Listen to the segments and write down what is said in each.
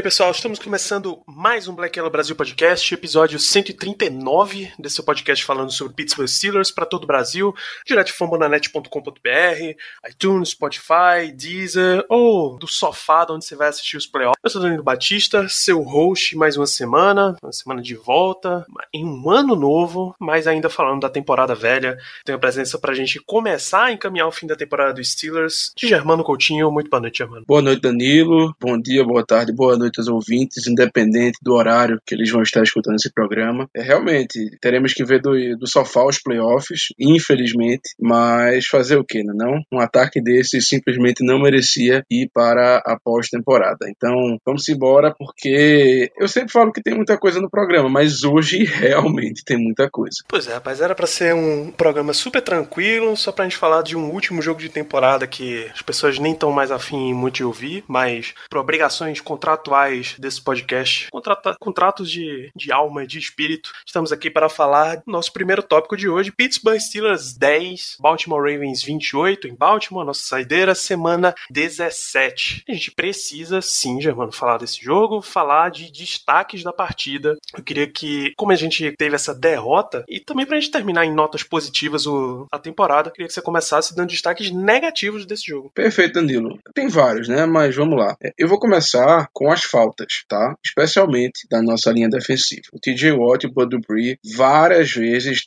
bem, pessoal, estamos começando mais um Black Yellow Brasil Podcast, episódio 139 desse podcast falando sobre Pittsburgh Steelers para todo o Brasil, direto de fambonanet.com.br, iTunes, Spotify, Deezer ou do sofá onde você vai assistir os playoffs. Eu sou Danilo Batista, seu host mais uma semana, uma semana de volta, em um ano novo, mas ainda falando da temporada velha. Tenho a presença para a gente começar a encaminhar o fim da temporada dos Steelers, de Germano Coutinho. Muito boa noite, Germano. Boa noite, Danilo. Bom dia, boa tarde, boa noite aos ouvintes, independente do horário que eles vão estar escutando esse programa. É, realmente, teremos que ver do, do sofá os playoffs, infelizmente, mas fazer o que, não? Um ataque desse simplesmente não merecia ir para a pós-temporada. Então, vamos embora, porque eu sempre falo que tem muita coisa no programa, mas hoje realmente tem muita coisa. Pois é, rapaz, era pra ser um programa super tranquilo, só pra gente falar de um último jogo de temporada que as pessoas nem estão mais afim muito de ouvir, mas por obrigações contratuais desse podcast, contrata, contratos de, de alma, de espírito, estamos aqui para falar do nosso primeiro tópico de hoje: Pittsburgh Steelers 10, Baltimore Ravens 28 em Baltimore, nossa saideira, semana 17. A gente precisa sim, Germano, falar desse jogo, falar de destaques da partida. Eu queria que, como a gente teve essa derrota, e também pra gente terminar em notas positivas o, a temporada, eu queria que você começasse dando destaques negativos desse jogo. Perfeito, Danilo. Tem vários, né? Mas vamos lá. Eu vou começar com as faltas, tá? Especialmente da nossa linha defensiva. O TJ Watt e o Bud Dupree várias vezes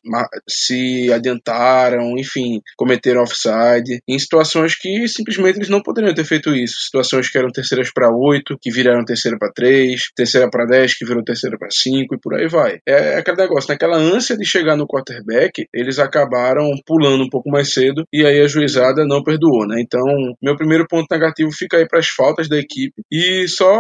se adiantaram, enfim, cometeram offside em situações que simplesmente eles não poderiam ter feito isso. Situações que eram terceiras para oito, que viraram terceira para três, terceira para dez, que virou terceira para cinco e por aí vai. É aquele negócio, naquela ânsia de chegar no quarterback, eles acabaram pulando um pouco mais cedo e aí a juizada não perdoou, né? Então, meu primeiro ponto negativo fica aí para as faltas da equipe e só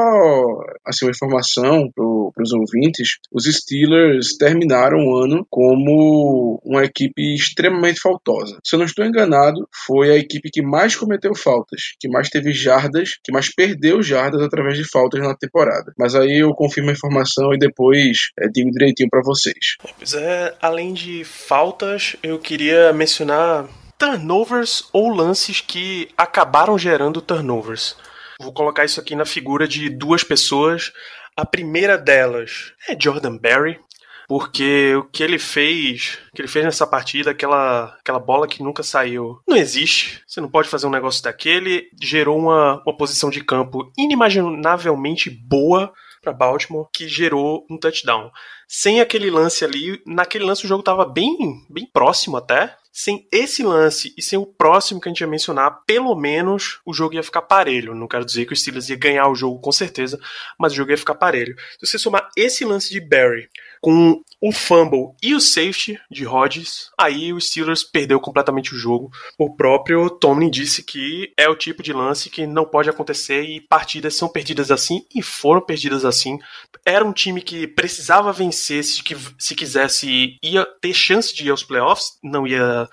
assim, uma informação para os ouvintes, os Steelers terminaram o ano como uma equipe extremamente faltosa. Se eu não estou enganado, foi a equipe que mais cometeu faltas, que mais teve jardas, que mais perdeu jardas através de faltas na temporada. Mas aí eu confirmo a informação e depois é, digo direitinho para vocês. Pois é, além de faltas, eu queria mencionar turnovers ou lances que acabaram gerando turnovers. Vou colocar isso aqui na figura de duas pessoas. A primeira delas é Jordan Berry, porque o que ele fez, que ele fez nessa partida, aquela, aquela bola que nunca saiu, não existe. Você não pode fazer um negócio daquele. Gerou uma, uma posição de campo inimaginavelmente boa para Baltimore, que gerou um touchdown. Sem aquele lance ali, naquele lance o jogo estava bem, bem próximo até. Sem esse lance e sem o próximo que a gente ia mencionar, pelo menos o jogo ia ficar parelho. Não quero dizer que o Steelers ia ganhar o jogo com certeza, mas o jogo ia ficar parelho. Se você somar esse lance de Barry com o fumble e o safety de Rodgers, aí o Steelers perdeu completamente o jogo. O próprio Tomlin disse que é o tipo de lance que não pode acontecer e partidas são perdidas assim e foram perdidas assim. Era um time que precisava vencer se, se quisesse ia ter chance de ir aos playoffs, não ia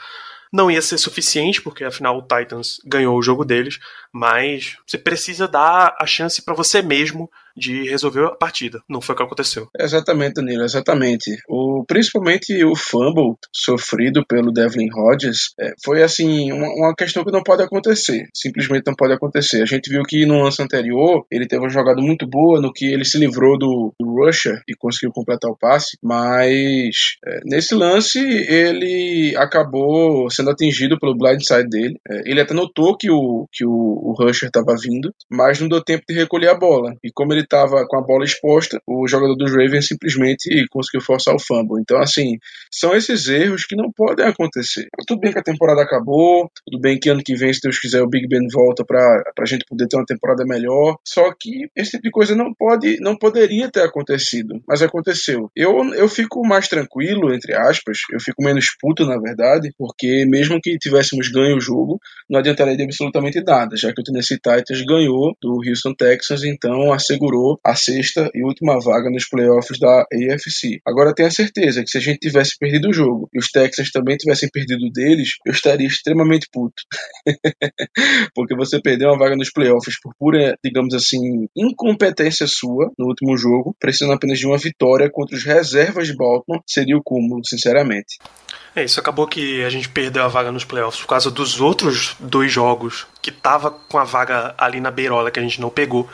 não ia ser suficiente, porque afinal o Titans ganhou o jogo deles, mas você precisa dar a chance para você mesmo de resolver a partida. Não foi o que aconteceu. Exatamente, Danilo, exatamente. O, principalmente o fumble sofrido pelo Devlin Rodgers é, foi assim uma, uma, questão que não pode acontecer. Simplesmente não pode acontecer. A gente viu que no lance anterior ele teve uma jogada muito boa no que ele se livrou do, do Rusher e conseguiu completar o passe, mas é, nesse lance ele acabou sendo atingido pelo blindside dele. É, ele até notou que o, que o, o Rusher estava vindo, mas não deu tempo de recolher a bola. E como ele estava com a bola exposta, o jogador dos Ravens simplesmente conseguiu forçar o fumble. Então, assim, são esses erros que não podem acontecer. Tudo bem que a temporada acabou, tudo bem que ano que vem, se Deus quiser, o Big Ben volta para a gente poder ter uma temporada melhor. Só que esse tipo de coisa não pode, não poderia ter acontecido, mas aconteceu. Eu, eu fico mais tranquilo, entre aspas, eu fico menos puto, na verdade, porque mesmo que tivéssemos ganho o jogo, não adiantaria de absolutamente nada, já que o Tennessee Titans ganhou do Houston Texans, então assegurou assegurou a sexta e última vaga nos playoffs da AFC. Agora tenha certeza que se a gente tivesse perdido o jogo e os Texans também tivessem perdido deles, eu estaria extremamente puto. Porque você perdeu uma vaga nos playoffs por pura, digamos assim, incompetência sua no último jogo, precisando apenas de uma vitória contra os reservas de Baltimore, seria o cúmulo, sinceramente. É, isso acabou que a gente perdeu a vaga nos playoffs por causa dos outros dois jogos que tava com a vaga ali na beirola que a gente não pegou.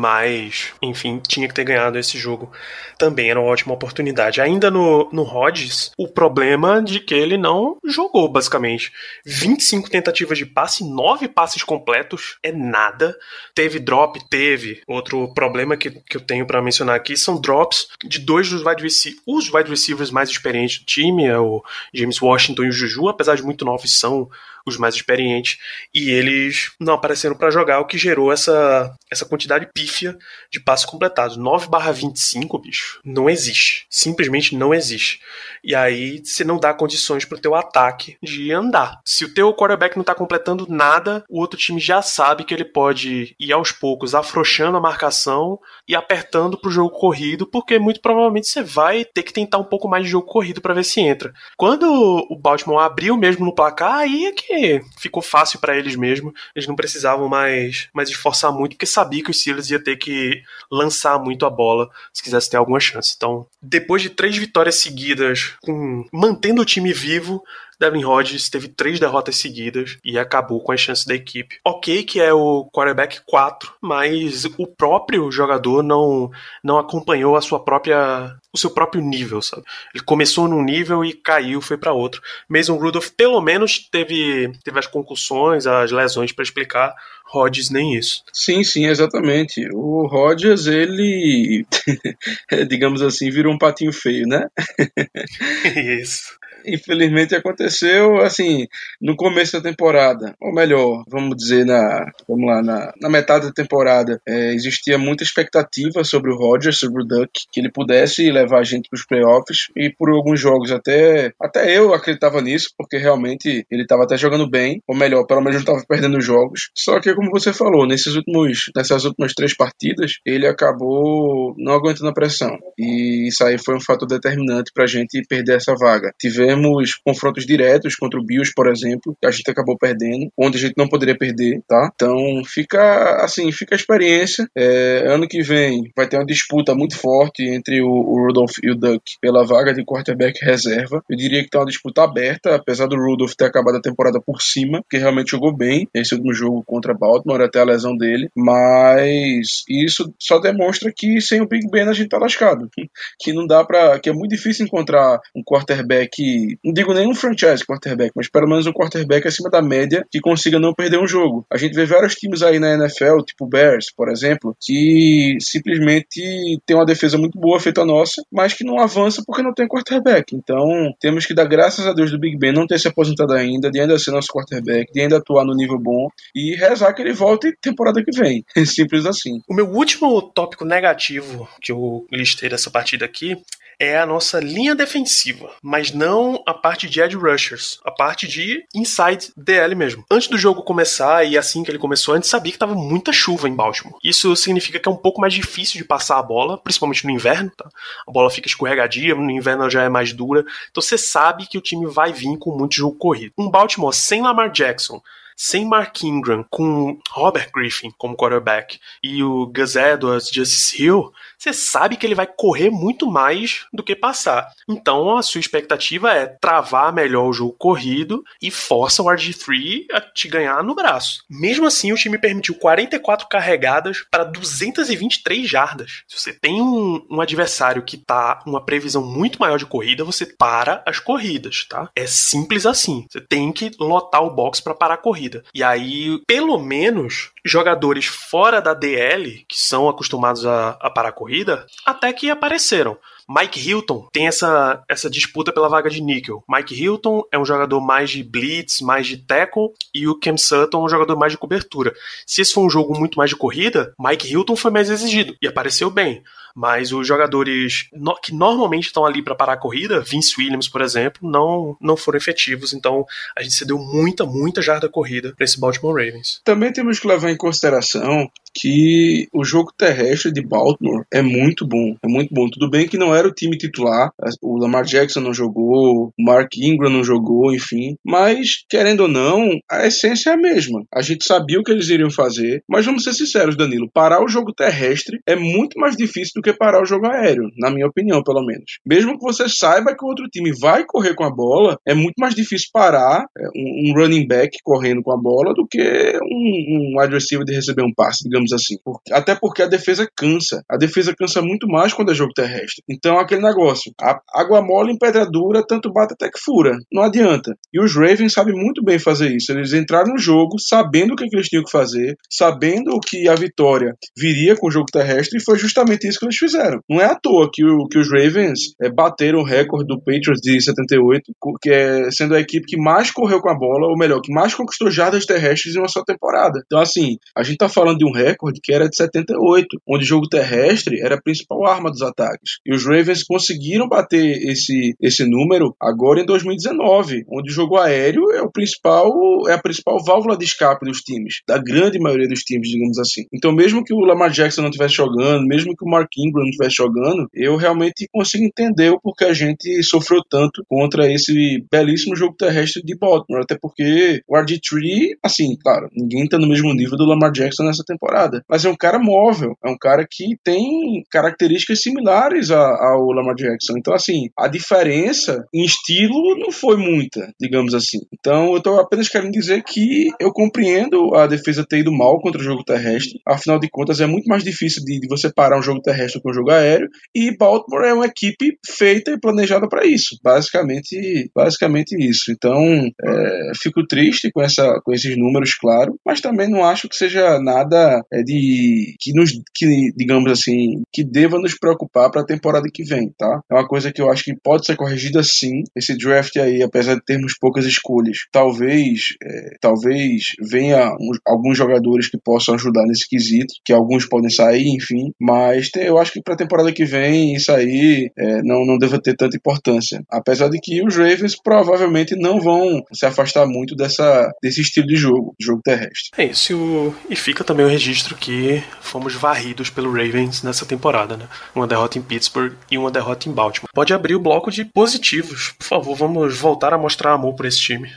Mas, enfim, tinha que ter ganhado esse jogo. Também era uma ótima oportunidade. Ainda no, no Rodgers, o problema de que ele não jogou, basicamente. 25 tentativas de passe, 9 passes completos, é nada. Teve drop, teve. Outro problema que, que eu tenho para mencionar aqui são drops de dois dos wide receivers. Os wide receivers mais experientes do time, é o James Washington e o Juju, apesar de muito novos, são os mais experientes, e eles não apareceram para jogar, o que gerou essa, essa quantidade pífia de passos completados. 9 barra 25, bicho, não existe. Simplesmente não existe. E aí você não dá condições para teu ataque de andar. Se o teu quarterback não está completando nada, o outro time já sabe que ele pode ir aos poucos afrouxando a marcação e apertando para o jogo corrido, porque muito provavelmente você vai ter que tentar um pouco mais de jogo corrido para ver se entra. Quando o Baltimore abriu mesmo no placar, aí é que ficou fácil para eles mesmo. Eles não precisavam mais, mais esforçar muito, porque sabia que os Steelers ia ter que lançar muito a bola se quisesse ter alguma chance. Então, depois de três vitórias seguidas, com mantendo o time vivo, Devin Hodges teve três derrotas seguidas e acabou com as chances da equipe. Ok que é o quarterback 4, mas o próprio jogador não, não acompanhou a sua própria o seu próprio nível, sabe? Ele começou num nível e caiu, foi para outro. Mason Rudolph pelo menos teve, teve as concussões, as lesões para explicar. Rodgers nem isso. Sim, sim, exatamente. O Rodgers, ele, digamos assim, virou um patinho feio, né? isso infelizmente aconteceu assim no começo da temporada, ou melhor, vamos dizer na, vamos lá, na, na metade da temporada, é, existia muita expectativa sobre o Rodgers, sobre o Duck, que ele pudesse levar a gente para os playoffs e por alguns jogos até até eu acreditava nisso, porque realmente ele estava até jogando bem, ou melhor, pelo menos não estava perdendo jogos. Só que como você falou, nesses últimos nessas últimas três partidas, ele acabou não aguentando a pressão. E isso aí foi um fator determinante para a gente perder essa vaga. Tivemos tivemos confrontos diretos contra o Bills, por exemplo, que a gente acabou perdendo, onde a gente não poderia perder, tá? Então fica assim, fica a experiência. É, ano que vem vai ter uma disputa muito forte entre o, o Rudolph e o Duck pela vaga de quarterback reserva. Eu diria que tá uma disputa aberta, apesar do Rudolph ter acabado a temporada por cima, que realmente jogou bem esse último jogo contra Baltimore, até a lesão dele, mas isso só demonstra que sem o Big Ben a gente tá lascado. Que não dá para, que é muito difícil encontrar um quarterback não digo nem um franchise quarterback, mas pelo menos um quarterback acima da média que consiga não perder um jogo. A gente vê vários times aí na NFL, tipo Bears, por exemplo, que simplesmente tem uma defesa muito boa feita nossa, mas que não avança porque não tem quarterback. Então, temos que dar graças a Deus do Big Ben não ter se aposentado ainda, de ainda ser nosso quarterback, de ainda atuar no nível bom e rezar que ele volte temporada que vem. Simples assim. O meu último tópico negativo que eu listei dessa partida aqui é a nossa linha defensiva, mas não a parte de edge rushers, a parte de inside DL mesmo. Antes do jogo começar e assim que ele começou, a gente sabia que tava muita chuva em Baltimore. Isso significa que é um pouco mais difícil de passar a bola, principalmente no inverno, tá? A bola fica escorregadia, no inverno ela já é mais dura. Então você sabe que o time vai vir com muito jogo corrido. Um Baltimore sem Lamar Jackson, sem Mark Ingram, com Robert Griffin como quarterback e o Gus Edwards, Justice Hill, você sabe que ele vai correr muito mais do que passar. Então a sua expectativa é travar melhor o jogo corrido e força o RG3 a te ganhar no braço. Mesmo assim, o time permitiu 44 carregadas para 223 jardas. Se você tem um, um adversário que tá uma previsão muito maior de corrida, você para as corridas, tá? É simples assim. Você tem que lotar o box para parar a corrida. E aí, pelo menos, jogadores fora da DL, que são acostumados a, a parar a corrida, até que apareceram. Mike Hilton tem essa, essa disputa pela vaga de níquel. Mike Hilton é um jogador mais de blitz, mais de tackle, e o Cam Sutton é um jogador mais de cobertura. Se esse for um jogo muito mais de corrida, Mike Hilton foi mais exigido e apareceu bem. Mas os jogadores no, que normalmente estão ali para parar a corrida, Vince Williams, por exemplo, não, não foram efetivos, então a gente cedeu muita, muita jarda corrida para esse Baltimore Ravens. Também temos que levar em consideração que o jogo terrestre de Baltimore é muito bom. É muito bom. Tudo bem que não era o time titular, o Lamar Jackson não jogou, o Mark Ingram não jogou, enfim. Mas, querendo ou não, a essência é a mesma. A gente sabia o que eles iriam fazer, mas vamos ser sinceros, Danilo. Parar o jogo terrestre é muito mais difícil do que parar o jogo aéreo, na minha opinião, pelo menos. Mesmo que você saiba que o outro time vai correr com a bola, é muito mais difícil parar é, um, running back correndo com a bola do que um, um de receber um passe, digamos assim. Até porque a defesa cansa. A defesa cansa muito mais quando é jogo terrestre. Então, aquele negócio. água mole em pedra dura, tanto bate até que fura. Não adianta. E os Ravens sabem muito bem fazer isso. Eles entraram no jogo sabendo o que, eles tinham que fazer, sabendo que a vitória viria com o jogo terrestre, e foi justamente isso que eles fizeram. Não é à toa que, o, que os Ravens é, bateram o recorde do Patriots de 78, que é sendo a equipe que mais correu com a bola, ou melhor, que mais conquistou jardas terrestres em uma só temporada. Então, assim, a gente tá falando de um recorde que era de 78, onde o jogo terrestre era a principal arma dos ataques. E os Ravens conseguiram bater esse, esse número agora em 2019, onde o jogo aéreo é o principal é a principal válvula de escape dos times, da grande maioria dos times, digamos assim. Então, mesmo que o Lamar Jackson não estivesse jogando, mesmo que o Mark Não estivesse jogando, eu realmente consigo entender o porquê a gente sofreu tanto contra esse belíssimo jogo terrestre de Baltimore, até porque o RG3, assim, claro, ninguém está no mesmo nível do Lamar Jackson nessa temporada. Mas é um cara móvel, é um cara que tem características similares ao Lamar Jackson. Então, assim, a diferença em estilo não foi muita, digamos assim. Então, eu tô apenas querendo dizer que eu compreendo a defesa ter ido mal contra o jogo terrestre. Afinal de contas, é muito mais difícil de, de você parar um jogo terrestre com um jogo aéreo. E Baltimore é uma equipe feita e planejada para isso. Basicamente, basicamente isso. Então, é, fico triste com, essa, com esses números, claro, mas também não acho que seja nada é, de que nos que digamos assim que deva nos preocupar para a temporada que vem, tá? É uma coisa que eu acho que pode ser corrigida sim. Esse draft aí, apesar de termos poucas escolhas, talvez é, talvez venha uns, alguns jogadores que possam ajudar nesse quesito, que alguns podem sair, enfim. Mas tem, eu acho que para a temporada que vem isso aí é, não não deva ter tanta importância, apesar de que os Ravens provavelmente não vão se afastar muito dessa desse estilo de jogo, de jogo terrestre. É isso e fica também o registro registro que fomos varridos pelo Ravens nessa temporada, né? Uma derrota em Pittsburgh e uma derrota em Baltimore. Pode abrir o bloco de positivos. Por favor, vamos voltar a mostrar amor por esse time.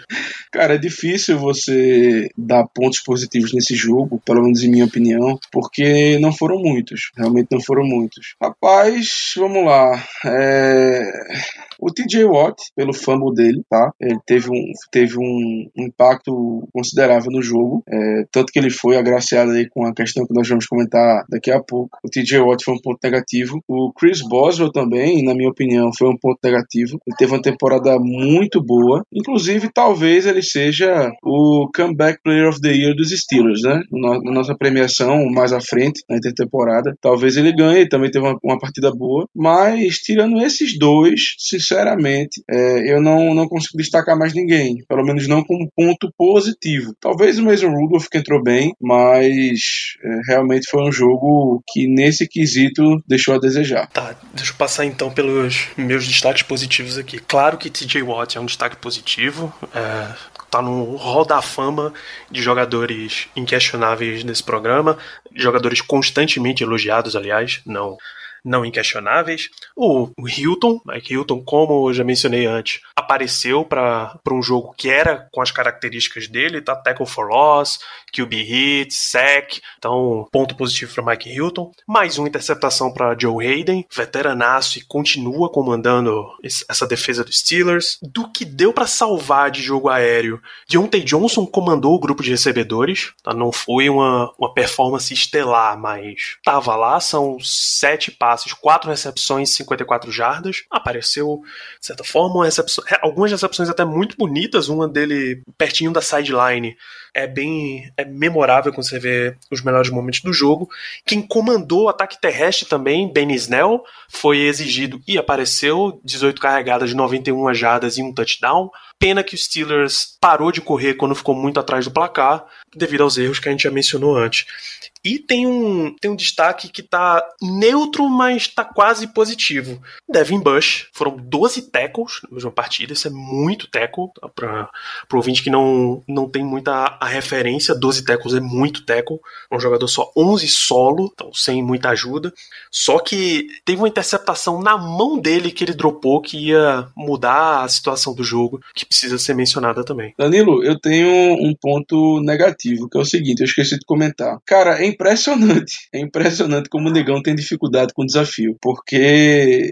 Cara, é difícil você dar pontos positivos nesse jogo, pelo menos em minha opinião, porque não foram muitos. Realmente não foram muitos. Rapaz, vamos lá. É... O TJ Watt, pelo fumble dele, tá? Ele teve um, teve um impacto considerável no jogo, é, tanto que ele foi agraciado aí com a questão que nós vamos comentar daqui a pouco. O TJ Watt foi um ponto negativo. O Chris Boswell também, na minha opinião, foi um ponto negativo. Ele teve uma temporada muito boa. Inclusive, talvez ele seja o Comeback Player of the Year dos Steelers, né? Na nossa premiação mais à frente, na intertemporada. Talvez ele ganhe, também teve uma, uma partida boa. Mas, tirando esses dois, sinceramente, é, eu não, não consigo destacar mais ninguém. Pelo menos não como ponto positivo. Talvez o Mason Rudolph que entrou bem, mas é, realmente foi um jogo que nesse quesito deixou a desejar. Tá, deixa eu passar então pelos meus destaques positivos aqui. Claro que TJ Watt é um destaque positivo. É, tá no hall da fama de jogadores inquestionáveis nesse programa, jogadores constantemente elogiados, aliás, não não inquestionáveis. O, Hilton, Mike Hilton, como eu já mencionei antes, apareceu para um jogo que era com as características dele, tá? Tackle for loss, QB hit, sack. Então, ponto positivo para Mike Hilton. Mais uma interceptação para Joe Hayden, veteranaço e continua comandando essa defesa dos Steelers. Do que deu para salvar de jogo aéreo, Deontay Johnson comandou o grupo de recebedores. Tá? Não foi uma, uma performance estelar, mas tava lá. São sete passes, quatro recepções, 54 jardas. Apareceu, de certa forma, recepção, algumas recepções até muito bonitas. Uma dele pertinho da sideline é bem é memorável quando você vê os melhores momentos do jogo. Quem comandou o ataque terrestre também, Ben Snell, foi exigido e apareceu, 18 carregadas de 91 jardas e um touchdown. Pena que o Steelers parou de correr quando ficou muito atrás do placar, devido aos erros que a gente já mencionou antes. E tem um, tem um destaque que tá neutro, mas tá quase positivo. Devin Bush, foram 12 tackles na mesma partida, isso é muito tackle, tá? para o ouvinte que não, não tem muita a referência, 12 tackles é muito tackle, um jogador só 11 solo, então sem muita ajuda. Só que teve uma interceptação na mão dele que ele dropou que ia mudar a situação do jogo, que precisa ser mencionada também. Danilo, eu tenho um ponto negativo, que é o seguinte, eu esqueci de comentar. Cara, é impressionante. É impressionante como o Negão tem dificuldade com o desafio. Porque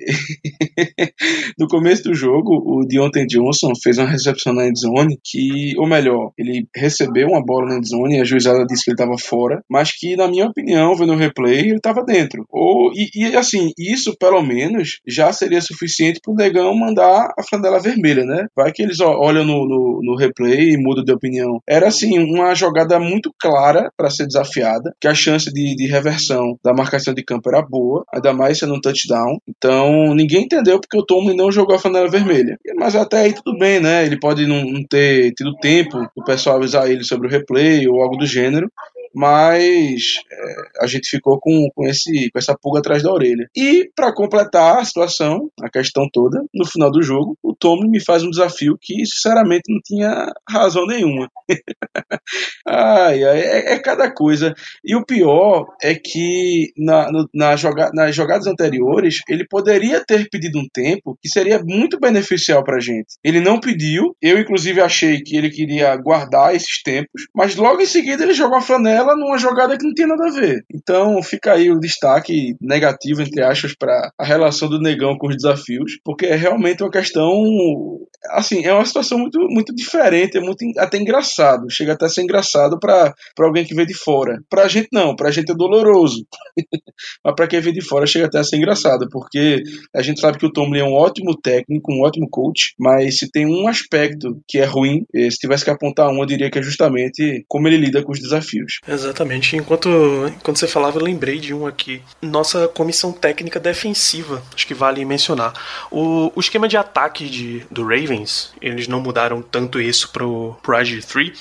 no começo do jogo, o Deontay Johnson fez uma recepção na endzone que, ou melhor, ele recebeu uma bola na endzone e a juizada disse que ele estava fora, mas que, na minha opinião, vendo o replay, ele estava dentro. Ou, e, e, assim, isso pelo menos já seria suficiente para o Negão mandar a flanela vermelha, né? Vai que eles olham no, no, no replay e mudam de opinião. Era assim, uma jogada muito clara para ser desafiada, que a chance de, de, reversão da marcação de campo era boa, ainda mais sendo um touchdown. Então ninguém entendeu porque o Tomlin não jogou a flanela vermelha. Mas até aí tudo bem, né? Ele pode não, não ter tido tempo do pessoal avisar ele sobre o replay ou algo do gênero mas é, a gente ficou com, com, esse, com essa pulga atrás da orelha. E, para completar a situação, a questão toda, no final do jogo, o Tomlin me faz um desafio que, sinceramente, não tinha razão nenhuma. ai, ai, é, é, cada coisa. E o pior é que na, no, na joga, nas jogadas anteriores, ele poderia ter pedido um tempo que seria muito beneficial para gente. Ele não pediu, eu, inclusive, achei que ele queria guardar esses tempos, mas logo em seguida ele jogou a flanela numa jogada que não tinha nada a ver. Então fica aí o destaque negativo, entre aspas, para a relação do negão com os desafios, porque é realmente uma questão. Assim, é uma situação muito, muito diferente, é muito até engraçado. Chega até a ser engraçado para alguém que vê de fora. Pra gente não, pra gente é doloroso. Mas para quem vê de fora chega até a ser engraçado, porque a gente sabe que o Tomlin é um ótimo técnico, um ótimo coach, mas se tem um aspecto que é ruim, eh, se tivesse que apontar um, eu diria que é justamente como ele lida com os desafios. Exatamente. Enquanto, enquanto você falava, eu lembrei de um aqui. Nossa comissão técnica defensiva, acho que vale mencionar. O, o esquema de ataque de, do Ravens, eles não mudaram tanto isso pro, pro IG3,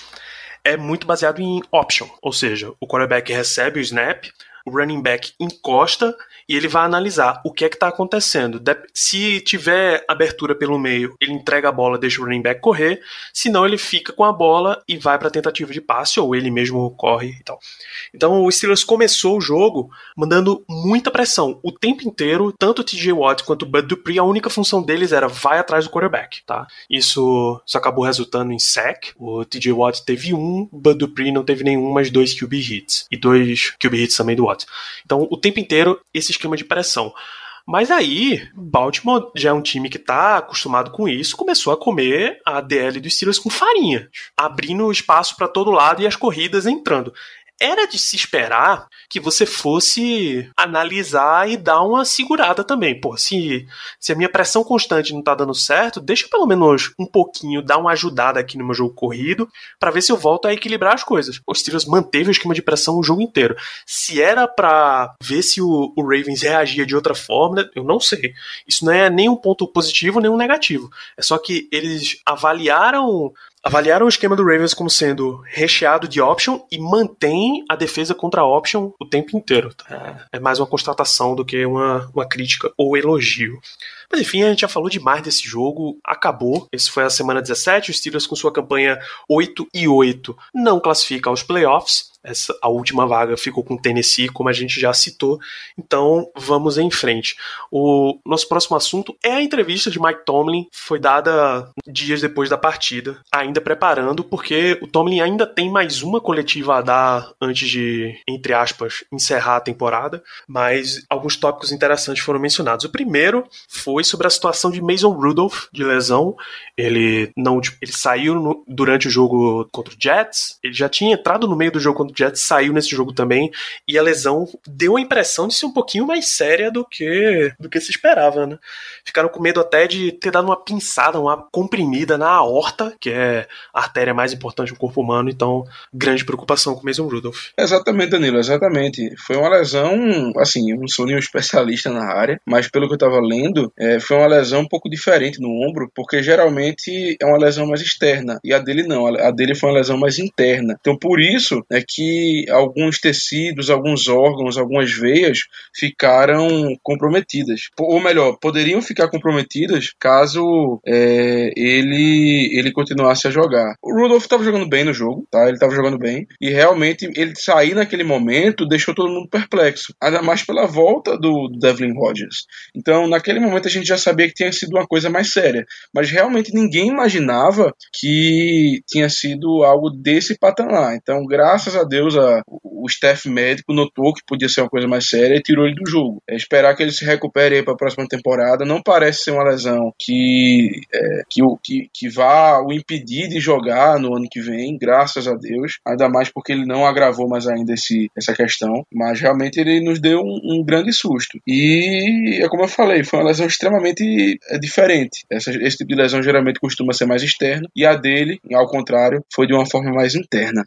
é muito baseado em option, ou seja, o quarterback recebe o snap, o running back encosta e ele vai analisar o que é que está acontecendo. Se tiver abertura pelo meio, ele entrega a bola, deixa o running back correr, se não, ele fica com a bola e vai para a tentativa de passe, ou ele mesmo corre e tal. Então o Steelers começou o jogo mandando muita pressão o tempo inteiro, tanto o TJ Watt quanto o Bud Dupree, a única função deles era vai atrás do quarterback, tá? Isso, isso acabou resultando em sack. O TJ Watt teve um, Bud Dupree não teve nenhum, mas dois QB hits e dois QB hits também do Watt. Então o tempo inteiro esses esquema de pressão. Mas aí, Baltimore já é um time que está acostumado com isso, começou a comer a DL dos Steelers com farinha, abrindo espaço para todo lado e as corridas entrando era de se esperar que você fosse analisar e dar uma segurada também. Pô, se, se a minha pressão constante não tá dando certo, deixa pelo menos um pouquinho, dar uma ajudada aqui no meu jogo corrido, para ver se eu volto a equilibrar as coisas. O Steelers manteve o esquema de pressão o jogo inteiro. Se era para ver se o, o Ravens reagia de outra forma, eu não sei. Isso não é nem um ponto positivo nem um negativo. É só que eles avaliaram avaliaram o esquema do Ravens como sendo recheado de option e mantém a defesa contra a option o tempo inteiro. Tá? É mais uma constatação do que uma, uma crítica ou elogio. Mas enfim, a gente já falou demais desse jogo, acabou. Esse foi a semana 17, os Steelers com sua campanha 8 e 8 não classifica aos playoffs. Essa, a última vaga ficou com o Tennessee, como a gente já citou. Então vamos em frente. O nosso próximo assunto é a entrevista de Mike Tomlin, foi dada dias depois da partida, ainda preparando, porque o Tomlin ainda tem mais uma coletiva a dar antes de, entre aspas, encerrar a temporada. Mas alguns tópicos interessantes foram mencionados. O primeiro foi sobre a situação de Mason Rudolph de lesão. Ele não, ele saiu no, durante o jogo contra o Jets. Ele já tinha entrado no meio do jogo contra do Jets, saiu nesse jogo também. E a lesão deu a impressão de ser um pouquinho mais séria do que, do que se esperava, né? Ficaram com medo até de ter dado uma pinçada, uma comprimida na aorta, que é a artéria mais importante do corpo humano. Então, grande preocupação com o Mason Rudolph. Exatamente, Danilo, exatamente. Foi uma lesão, assim, eu não sou nenhum especialista na área, mas pelo que eu estava lendo, é, foi uma lesão um pouco diferente no ombro, porque geralmente é uma lesão mais externa, e a dele não, a dele foi uma lesão mais interna. Então, por isso é que alguns tecidos, alguns órgãos, algumas veias ficaram comprometidas. Ou melhor, poderiam ficar comprometidas caso é, ele, ele continuasse a jogar. O Rudolph estava jogando bem no jogo, tá? Ele estava jogando bem, e realmente ele sair naquele momento deixou todo mundo perplexo, ainda mais pela volta do Devlin Rodgers. Então, naquele momento a gente já sabia que tinha sido uma coisa mais séria, mas realmente ninguém imaginava que tinha sido algo desse patamar. Então, graças a Deus, a, o staff médico notou que podia ser uma coisa mais séria e tirou ele do jogo. É esperar que ele se recupere para a próxima temporada. Não parece ser uma lesão que, é, que, que, que vá o impedir de jogar no ano que vem, graças a Deus. Ainda mais porque ele não agravou mais ainda esse, essa questão. Mas realmente ele nos deu um, um grande susto. E é como eu falei, foi uma lesão extremamente é, diferente. Essa, esse tipo de lesão geralmente costuma ser mais externa. E a dele, ao contrário, foi de uma forma mais interna.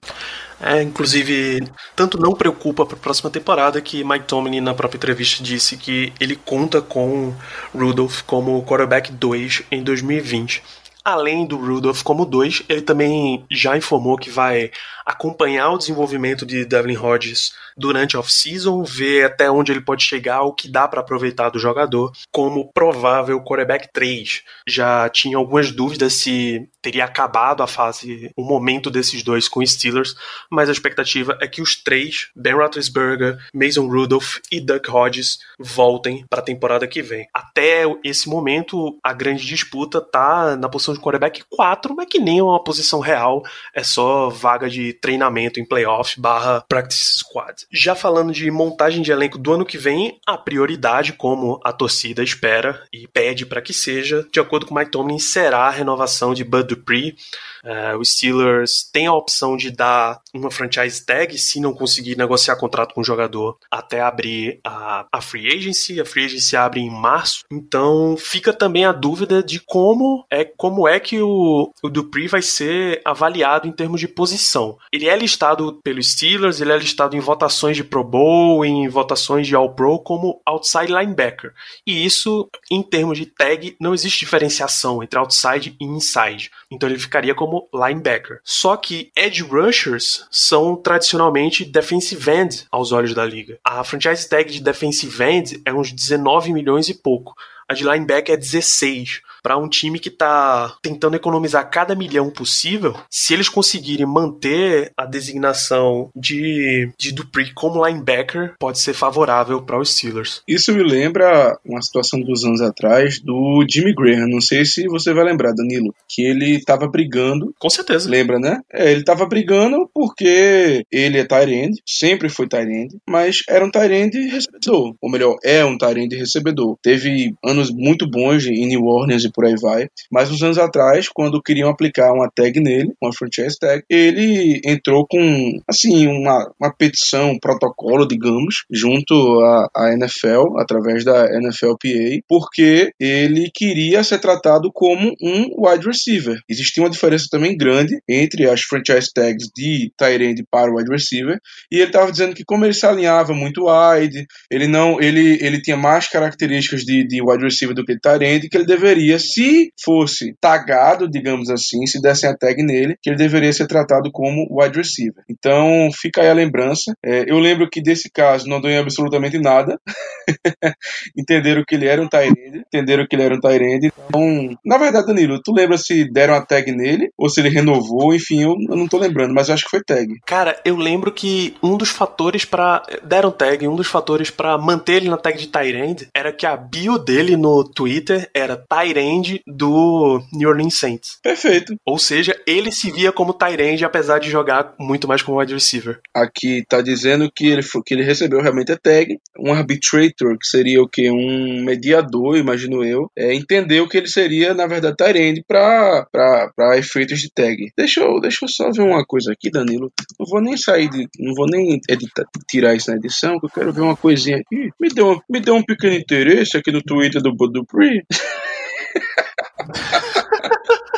É, inclusive, tanto não preocupa para a próxima temporada que Mike Tomlin, na própria entrevista, disse que ele conta com Rudolph como quarterback 2 em 2020. Além do Rudolph como 2, ele também já informou que vai acompanhar o desenvolvimento de Devlin Hodges durante a off-season, ver até onde ele pode chegar, o que dá para aproveitar do jogador como provável quarterback 3. Já tinha algumas dúvidas se teria acabado a fase, o momento desses dois com Steelers, mas a expectativa é que os três, Ben Roethlisberger, Mason Rudolph e Duck Hodges, voltem para a temporada que vem. Até esse momento, a grande disputa tá na posição de quarterback 4, mas que nem é uma posição real, é só vaga de treinamento em playoff barra practice squad. Já falando de montagem de elenco do ano que vem, a prioridade, como a torcida espera e pede para que seja, de acordo com Mike Tomlin, será a renovação de Bud Dupree. Uh, os Steelers têm a opção de dar uma franchise tag se não conseguir negociar contrato com o jogador até abrir a, a free agency. A free agency abre em março, então fica também a dúvida de como é como é que o, o Dupree vai ser avaliado em termos de posição. Ele é listado pelos Steelers, ele é listado em votações de Pro Bowl, em votações de All Pro como outside linebacker. E isso, em termos de tag, não existe diferenciação entre outside e inside. Então ele ficaria como linebacker. Só que edge rushers são tradicionalmente defensive end aos olhos da liga. A franchise tag de defensive end é uns 19 milhões e pouco. A de linebacker é 16 para um time que está tentando economizar cada milhão possível, se eles conseguirem manter a designação de, de Dupree como linebacker, pode ser favorável para os Steelers. Isso me lembra uma situação dos anos atrás do Jimmy Graham. Não sei se você vai lembrar, Danilo, que ele estava brigando. Com certeza. Lembra, né? É, ele estava brigando porque ele é Tyrande, sempre foi Tyrande, mas era um Tyrande recebedor. Ou melhor, é um Tyrande recebedor. Teve anos muito bons em New Orleans por aí vai. Mas uns anos atrás, quando queriam aplicar uma tag nele, uma franchise tag, ele entrou com, assim, uma, uma petição, um protocolo, digamos, junto à, à NFL, através da NFLPA, porque ele queria ser tratado como um wide receiver. Existia uma diferença também grande entre as franchise tags de Tyrande para o wide receiver, e ele estava dizendo que como ele se alinhava muito wide, ele não, ele, ele tinha mais características de, de wide receiver do que de Tyrande, que ele deveria se fosse tagado, digamos assim, se dessem a tag nele, que ele deveria ser tratado como wide receiver. Então, fica aí a lembrança. É, eu lembro que desse caso não deu absolutamente nada. entenderam que ele era um Tyrande, entenderam que ele era um Tyrande. Então, na verdade, Danilo, tu lembra se deram a tag nele ou se ele renovou? Enfim, eu, eu não tô lembrando, mas acho que foi tag. Cara, eu lembro que um dos fatores para deram tag, um dos fatores para manter ele na tag de Tyrande era que a bio dele no Twitter era Tyrande Tyrande do New Orleans Saints. Perfeito. Ou seja, ele se via como Tyrande, apesar de jogar muito mais como wide receiver. Aqui tá dizendo que ele, que ele recebeu realmente a tag, um arbitrator, que seria o que? Um mediador, imagino eu, é, entendeu que ele seria, na verdade, Tyrande para efeitos de tag. Deixa eu, deixa eu só ver uma coisa aqui, Danilo. Não vou nem sair de. Não vou nem editar, tirar isso na edição, que eu quero ver uma coisinha aqui. Me deu, me deu um pequeno interesse aqui no Twitter do Budupri.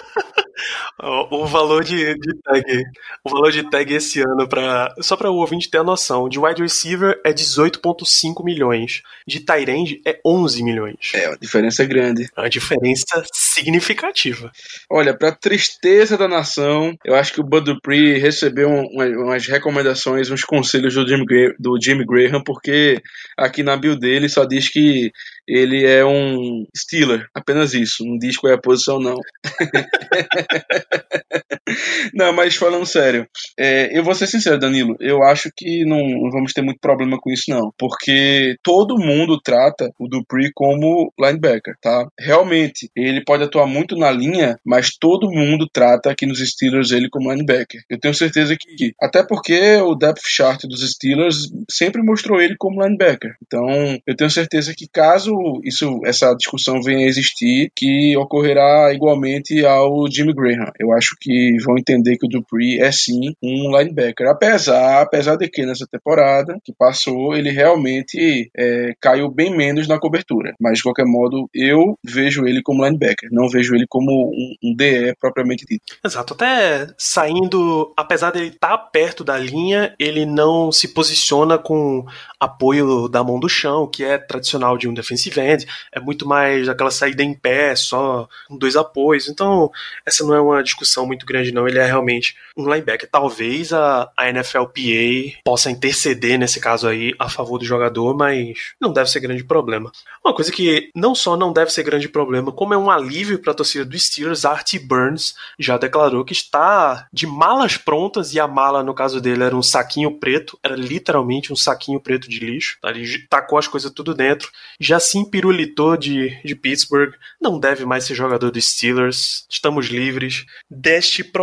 O, valor de, de, tag, o valor de tag esse ano para só para o ouvinte ter a noção, de wide receiver é 18.5 milhões, de tight é 11 milhões. É, uma diferença grande. É uma diferença significativa. Olha, para tristeza da nação, eu acho que o Bud Dupree recebeu uma, umas recomendações, uns conselhos do Jim, do Jimmy Graham, porque aqui na build dele só diz que ele é um Steeler, apenas isso, não diz qual é a posição não. não, mas falando sério, é, eu vou ser sincero, Danilo, eu acho que não, vamos ter muito problema com isso, não. Porque todo mundo trata o Dupree como linebacker, tá? Realmente, ele pode atuar muito na linha, mas todo mundo trata aqui nos Steelers ele como linebacker. Eu tenho certeza que, até porque o depth chart dos Steelers sempre mostrou ele como linebacker. Então, eu tenho certeza que caso isso, essa discussão venha a existir, que ocorrerá igualmente ao Jimmy Graham. Eu acho que vão entender que o Dupree é sim um linebacker. Apesar, apesar de que nessa temporada que passou, ele realmente é, caiu bem menos na cobertura. Mas de qualquer modo, eu vejo ele como linebacker, não vejo ele como um, um DE propriamente dito. Exato, até saindo, apesar dele estar tá perto da linha, ele não se posiciona com apoio da mão do chão, que é tradicional de um defensive end, é muito mais aquela saída em pé, só com dois apoios. Então, essa não é uma discussão muito grande, não. Ele é realmente um linebacker. Talvez a, a NFLPA possa interceder nesse caso aí a favor do jogador, mas não deve ser grande problema. Uma coisa que não só não deve ser grande problema, como é um alívio para a torcida do Steelers, Artie Burns já declarou que está de malas prontas e a mala, no caso dele, era um saquinho preto, era literalmente um saquinho preto de lixo. Ele tacou as coisas tudo dentro, já se empirulitou de, de Pittsburgh, não deve mais ser jogador dos Steelers, estamos livres deste problema,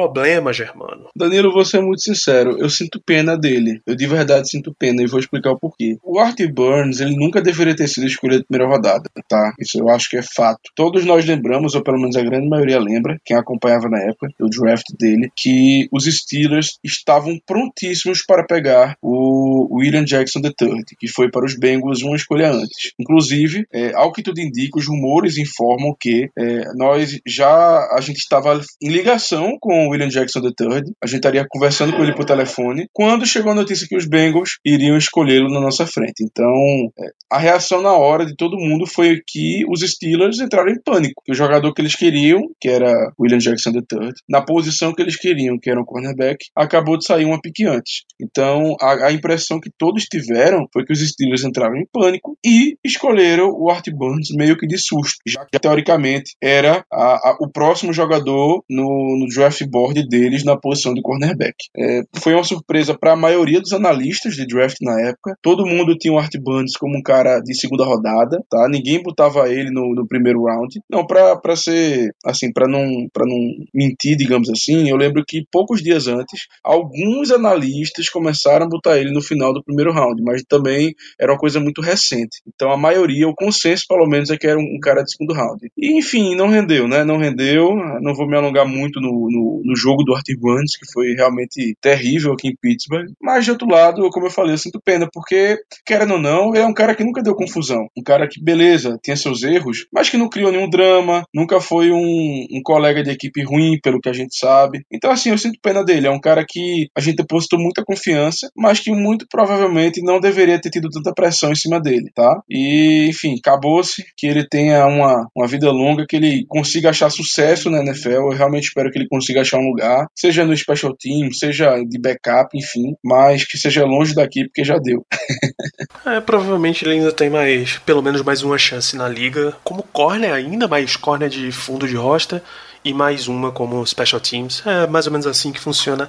Germano. Danilo, vou ser muito sincero, eu sinto pena dele, eu de verdade sinto pena e vou explicar o porquê. O Artie Burns, ele nunca deveria ter sido escolhido primeira rodada, tá? Isso eu acho que é fato. Todos nós lembramos, ou pelo menos a grande maioria lembra, quem acompanhava na época, o draft dele, que os Steelers estavam prontíssimos para pegar o William Jackson III, que foi para os Bengals uma escolha antes. Inclusive, é, ao que tudo indica, os rumores informam que é, nós já a gente estava em ligação com William Jackson III, a gente estaria conversando com ele por telefone, quando chegou a notícia que os Bengals iriam escolhê-lo na nossa frente. Então, é, a reação na hora de todo mundo foi que os Steelers entraram em pânico, que o jogador que eles queriam, que era William Jackson III, na posição que eles queriam, que era um cornerback, acabou de sair uma pique antes. Então, a, a impressão que todos tiveram foi que os Steelers entraram em pânico e escolheram o Art Burns meio que de susto, já que teoricamente era a, a, o próximo jogador no, no, draft board deles na posição de cornerback. É, foi uma surpresa para a maioria dos analistas de draft na época. Todo mundo tinha o Art Burns como um cara de segunda rodada, tá? Ninguém botava ele no, no primeiro round. Não, para ser assim, para não para não mentir, digamos assim, eu lembro que poucos dias antes, alguns analistas começaram a botar ele no final do primeiro round, mas também era uma coisa muito recente. Então a maioria, o consenso pelo menos é que era um, um cara de segundo round. E enfim, não rendeu, né? Não rendeu. Não vou me alongar muito no, no, no jogo do Arthur Burns, que foi realmente terrível aqui em Pittsburgh. Mas de outro lado, como eu falei, eu sinto pena, porque, querendo ou não, ele é um cara que nunca deu confusão. Um cara que, beleza, tinha seus erros, mas que não criou nenhum drama, nunca foi um, um colega de equipe ruim, pelo que a gente sabe. Então, assim, eu sinto pena dele. É um cara que a gente depositou muita confiança, mas que muito provavelmente não deveria ter tido tanta pressão em cima dele, tá? E, enfim, acabou-se que ele tenha uma, uma vida longa, que ele consiga achar sucesso na NFL. Eu realmente espero que ele consiga achar um lugar, seja no special team, seja de backup, enfim, mas que seja longe daqui, porque já deu. é, provavelmente ele ainda tem mais, pelo menos mais uma chance na liga, como corner ainda, mais corner de fundo de roster e mais uma como special teams. É mais ou menos assim que funciona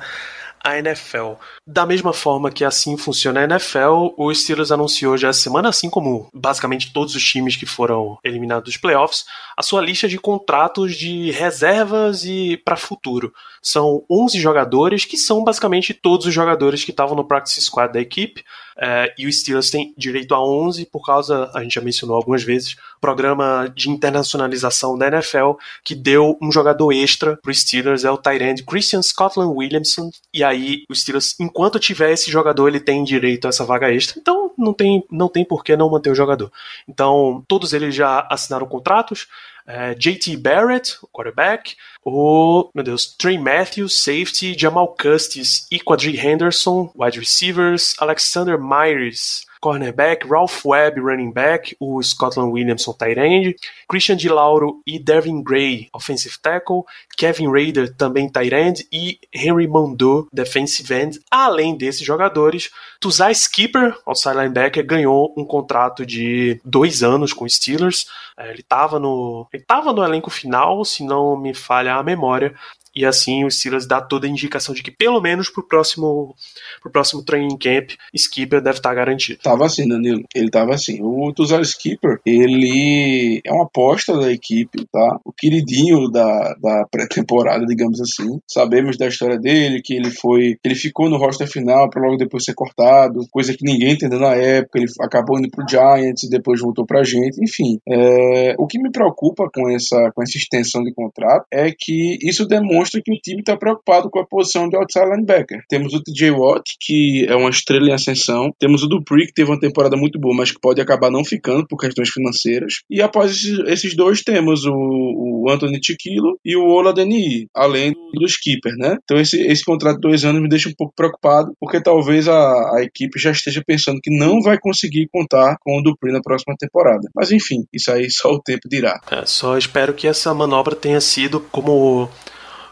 a NFL. Da mesma forma que assim funciona a NFL, o Steelers anunciou já essa semana, assim como basicamente todos os times que foram eliminados dos playoffs, a sua lista de contratos de reservas e para futuro. São 11 jogadores que são basicamente todos os jogadores que estavam no practice squad da equipe. É, e o Steelers tem direito a 11 por causa, a gente já mencionou algumas vezes, programa de internacionalização da NFL que deu um jogador extra pro Steelers, é o Tyrande Christian Scotland Williamson. E aí o Steelers, enquanto tiver esse jogador, ele tem direito a essa vaga extra. Então não tem, não tem por que não manter o jogador. Então todos eles já assinaram contratos é, JT Barrett, quarterback, o, meu Deus, Trey Matthews, safety, Jamal Custis e Quadri Henderson, wide receivers, Alexander Myers, cornerback, Ralph Webb, running back, o Scotland Williamson, tight end, Christian De Lauro e Devin Gray, offensive tackle, Kevin Raider, também tight end, e Henry Mondou, defensive end. Além desses jogadores, Tuzai Skipper, outside linebacker, ganhou um contrato de dois anos com os Steelers. É, ele estava no, ele no elenco final, se não me falha a memória, e assim o Steelers dá toda a indicação de que pelo menos pro próximo pro próximo training camp Skipper deve estar tá garantido. Tava assim, Danilo. Ele tava assim. O Tuzar Skipper, ele é uma aposta da equipe, tá? O queridinho da, da pré-temporada, digamos assim. Sabemos da história dele, que ele foi, ele ficou no roster final para logo depois ser cortado, coisa que ninguém entendeu na época. Ele acabou indo pro Giants e depois voltou pra gente. Enfim, é, o que me preocupa com essa com essa extensão de contrato é que isso demonstra demonstra que o time está preocupado com a posição de outside linebacker. Temos o TJ Watt, que é uma estrela em ascensão. Temos o Dupree, que teve uma temporada muito boa, mas que pode acabar não ficando por questões financeiras. E após esses, dois, temos o, o Anthony Chiquilo e o Ola Deni, além do skipper, né? Então esse, esse contrato de dois anos me deixa um pouco preocupado, porque talvez a, a equipe já esteja pensando que não vai conseguir contar com o Dupree na próxima temporada. Mas enfim, isso aí só o tempo dirá. É, só espero que essa manobra tenha sido como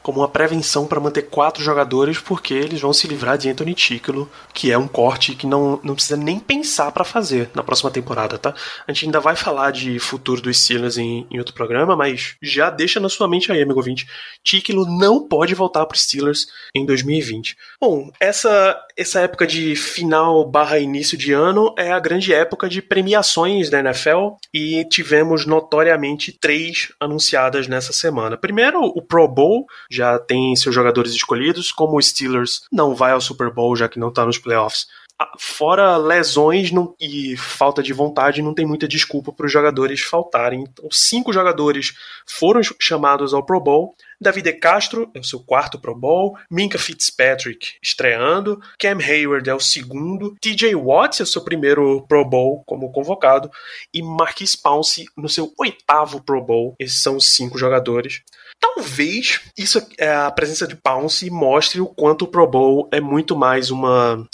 como uma prevenção para manter quatro jogadores, porque eles vão se livrar de Anthony Ticklo, que é um corte que não, não precisa nem pensar para fazer na próxima temporada, tá? A gente ainda vai falar de futuro dos Steelers em, em outro programa, mas já deixa na sua mente aí, amigo ouvinte. Ticklo não pode voltar para Steelers em 2020. Bom, essa, essa época de final barra início de ano é a grande época de premiações da NFL e tivemos notoriamente três anunciadas nessa semana. Primeiro, o Pro Bowl, já tem seus jogadores escolhidos, como o Steelers não vai ao Super Bowl já que não está nos playoffs. Ah, fora lesões não, e falta de vontade, não tem muita desculpa para os jogadores faltarem. Então, cinco jogadores foram chamados ao Pro Bowl. David Castro é o seu quarto Pro Bowl, Minka Fitzpatrick estreando, Cam Hayward é o segundo, TJ Watts é o seu primeiro Pro Bowl como convocado e Marquis Pouncey no seu oitavo Pro Bowl. Esses são os cinco jogadores. Talvez isso é a presença de Pounce mostre o quanto o Pro Bowl é muito mais uma um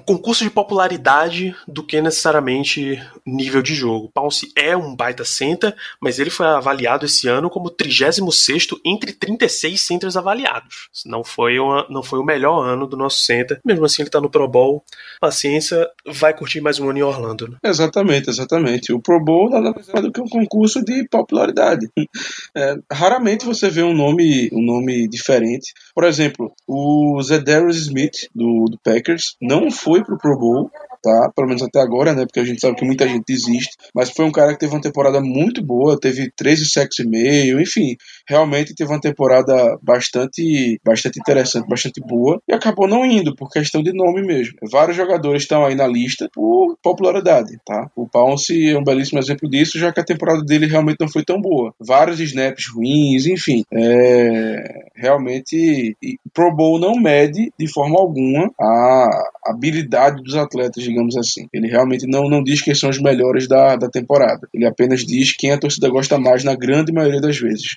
concurso de popularidade do que necessariamente nível de jogo. Pounce é um baita center, mas ele foi avaliado esse ano como 36 entre 36 centers avaliados. Não foi, uma, não foi o melhor ano do nosso center. Mesmo assim, ele está no Pro Bowl. Paciência, vai curtir mais um ano em Orlando. Né? Exatamente, exatamente. O Pro Bowl nada mais é do que um concurso de popularidade. É, raramente você vê um nome, um nome diferente. Por exemplo, o Zedarius Smith, do, do Packers, não foi pro Pro Bowl, tá? Pelo menos até agora, né? Porque a gente sabe que muita gente desiste. Mas foi um cara que teve uma temporada muito boa, teve 13 sacks e meio, enfim, realmente teve uma temporada bastante, bastante interessante, bastante boa. E acabou não indo, por questão de nome mesmo. Vários jogadores estão aí na lista por popularidade, tá? O Pounce é um belíssimo exemplo disso, já que a temporada dele realmente não foi tão boa. Vários snaps ruins, enfim. É, realmente, Pro Bowl não mede de forma alguma a habilidade dos atletas, digamos assim. Ele realmente não, não diz quem são os melhores da, da temporada. Ele apenas diz quem a torcida gosta mais na grande maioria das vezes.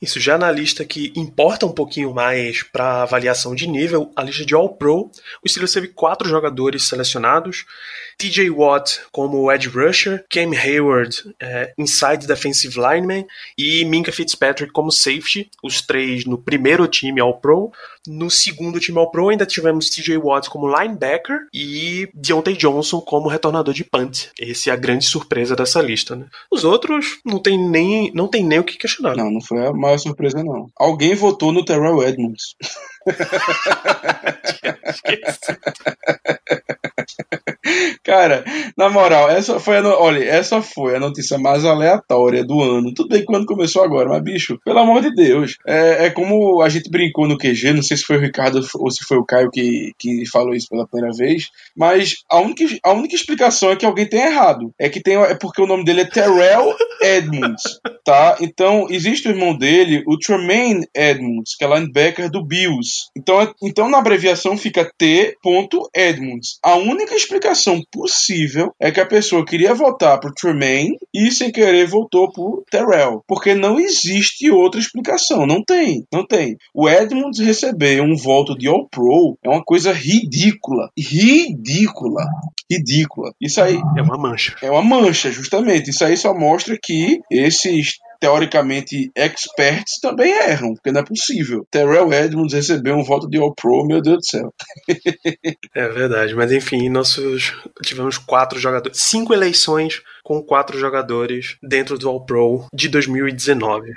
Isso já na lista que importa um pouquinho mais para avaliação de nível, a lista de All Pro, o Steelers teve quatro jogadores selecionados, TJ Watt como edge rusher, Cam Hayward é, inside defensive lineman e Minka Fitzpatrick como safety, os três no primeiro time All Pro. No segundo time All Pro ainda tivemos TJ Watt como linebacker e Deontay Johnson como retornador de punt. Essa é a grande surpresa dessa lista, né? Os outros não tem nem não tem nem o que questionar. Não, não foi a maior surpresa não. Alguém votou no Terrell Edmonds. Cara, na moral, essa foi a no... olha, essa foi a notícia mais aleatória do ano. Tudo bem que o ano começou agora, mas bicho, pelo amor de Deus. É, é como a gente brincou no QG, não sei se foi o Ricardo ou se foi o Caio que, que falou isso pela primeira vez, mas a única, a única explicação é que alguém tem errado. É que tem é porque o nome dele é Terrell Edmonds, tá? Então, existe o irmão dele, o Tremaine Edmonds, que é linebacker do Bills. Então, é, então na abreviação fica T. Edmonds. A única explicação possível é que a pessoa queria votar pro Tremaine e sem querer votou pro Terrell, porque não existe outra explicação, não tem, não tem. O Edmonds receber um voto de All Pro é uma coisa ridícula, ridícula, ridícula. Isso aí é uma mancha. É uma mancha, justamente. Isso aí só mostra que esses teoricamente experts também erram, porque não é possível. Terrell Edmonds recebeu um voto de All Pro, meu Deus do céu. é verdade, mas enfim, nós tivemos quatro jogadores, cinco eleições com quatro jogadores dentro do All Pro de 2019.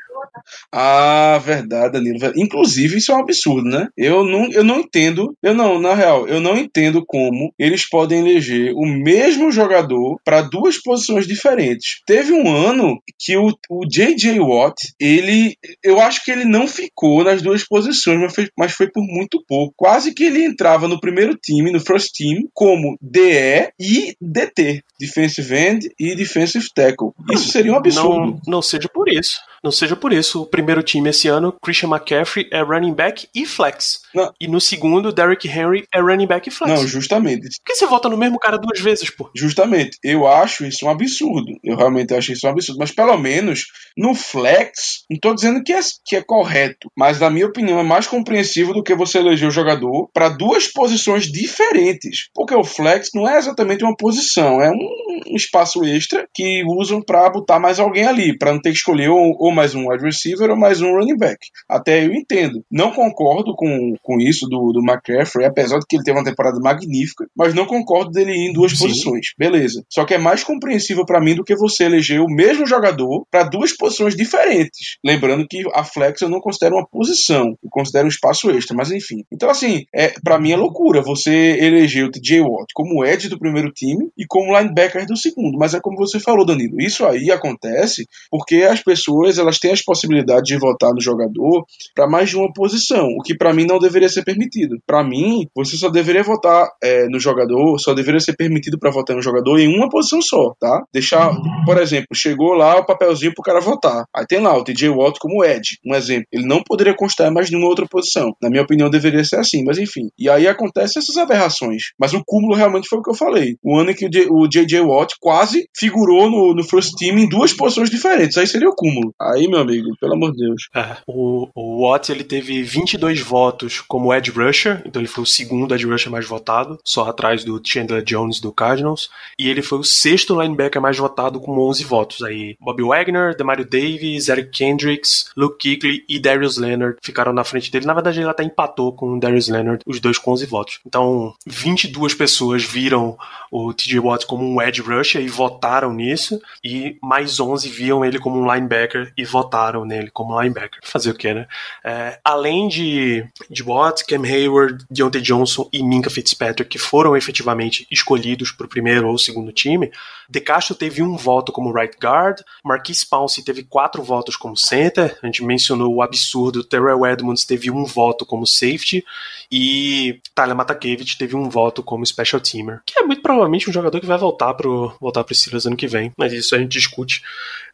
Ah, verdade, Danilo. Inclusive, isso é um absurdo, né? Eu não, eu não entendo. Eu não, na real, eu não entendo como eles podem eleger o mesmo jogador para duas posições diferentes. Teve um ano que o, o J.J. Watt, ele. Eu acho que ele não ficou nas duas posições, mas foi, mas foi por muito pouco. Quase que ele entrava no primeiro time, no first team, como DE e DT Defensive End e Defensive Tackle. Isso seria um absurdo. Não, não seja por isso. Não seja por isso, o primeiro time esse ano, Christian McCaffrey é running back e flex. Não. E no segundo, Derrick Henry é running back e flex. Não, justamente. Por que você vota no mesmo cara duas vezes, pô? Justamente. Eu acho isso um absurdo. Eu realmente acho isso um absurdo. Mas pelo menos no flex, não tô dizendo que é, que é correto, mas na minha opinião é mais compreensível do que você eleger o jogador para duas posições diferentes. Porque o flex não é exatamente uma posição, é um espaço extra que usam para botar mais alguém ali, para não ter que escolher ou, ou mais um wide receiver ou mais um running back. Até eu entendo. Não concordo com, com isso do, do McCaffrey, apesar de que ele teve uma temporada magnífica, mas não concordo dele ir em duas Sim. posições. Beleza. Só que é mais compreensível para mim do que você eleger o mesmo jogador para duas posições diferentes. Lembrando que a flex eu não considero uma posição, eu considero um espaço extra, mas enfim. Então, assim, é, para mim é loucura você eleger o TJ Watt como edge do primeiro time e como linebacker do segundo. Mas é como você falou, Danilo, isso aí acontece porque as pessoas elas têm as possibilidades de votar no jogador para mais de uma posição, o que para mim não deveria ser permitido. Para mim, você só deveria votar é, no jogador, só deveria ser permitido para votar no jogador em uma posição só, tá? Deixar, por exemplo, chegou lá o papelzinho pro cara votar. Aí tem lá o TJ Watt como Ed, um exemplo. Ele não poderia constar mais nenhuma outra posição. Na minha opinião, deveria ser assim, mas enfim. E aí acontecem essas aberrações. Mas o cúmulo realmente foi o que eu falei. O ano em que o J.J. Watt quase figurou no, no first team em duas posições diferentes. Aí seria o cúmulo. Aí, meu amigo, pelo amor de Deus. É, o, o Watt ele teve 22 votos como Ed Rusher, então ele foi o segundo Ed Rusher mais votado, só atrás do Chandler Jones do Cardinals, e ele foi o sexto linebacker mais votado com 11 votos. Aí Bobby Wagner, Demario Davis, Eric Kendricks, Luke Kuechly e Darius Leonard ficaram na frente dele. Na verdade, ele até empatou com o Darius Leonard, os dois com 11 votos. Então, 22 pessoas viram o TJ Watt como um Ed Rusher e votaram nisso, e mais 11 viam ele como um linebacker e votaram nele como linebacker. Fazer o que, né? É, além de, de Watt, Cam Hayward, Deontay Johnson e Minka Fitzpatrick, que foram efetivamente escolhidos para o primeiro ou segundo time, De Castro teve um voto como right guard, Marquise Pouncey teve quatro votos como center, a gente mencionou o absurdo, Terrell Edmonds teve um voto como safety, e Tyler Matakevich teve um voto como special teamer, que é muito provavelmente um jogador que vai voltar pro, voltar pro Steelers ano que vem, mas isso a gente discute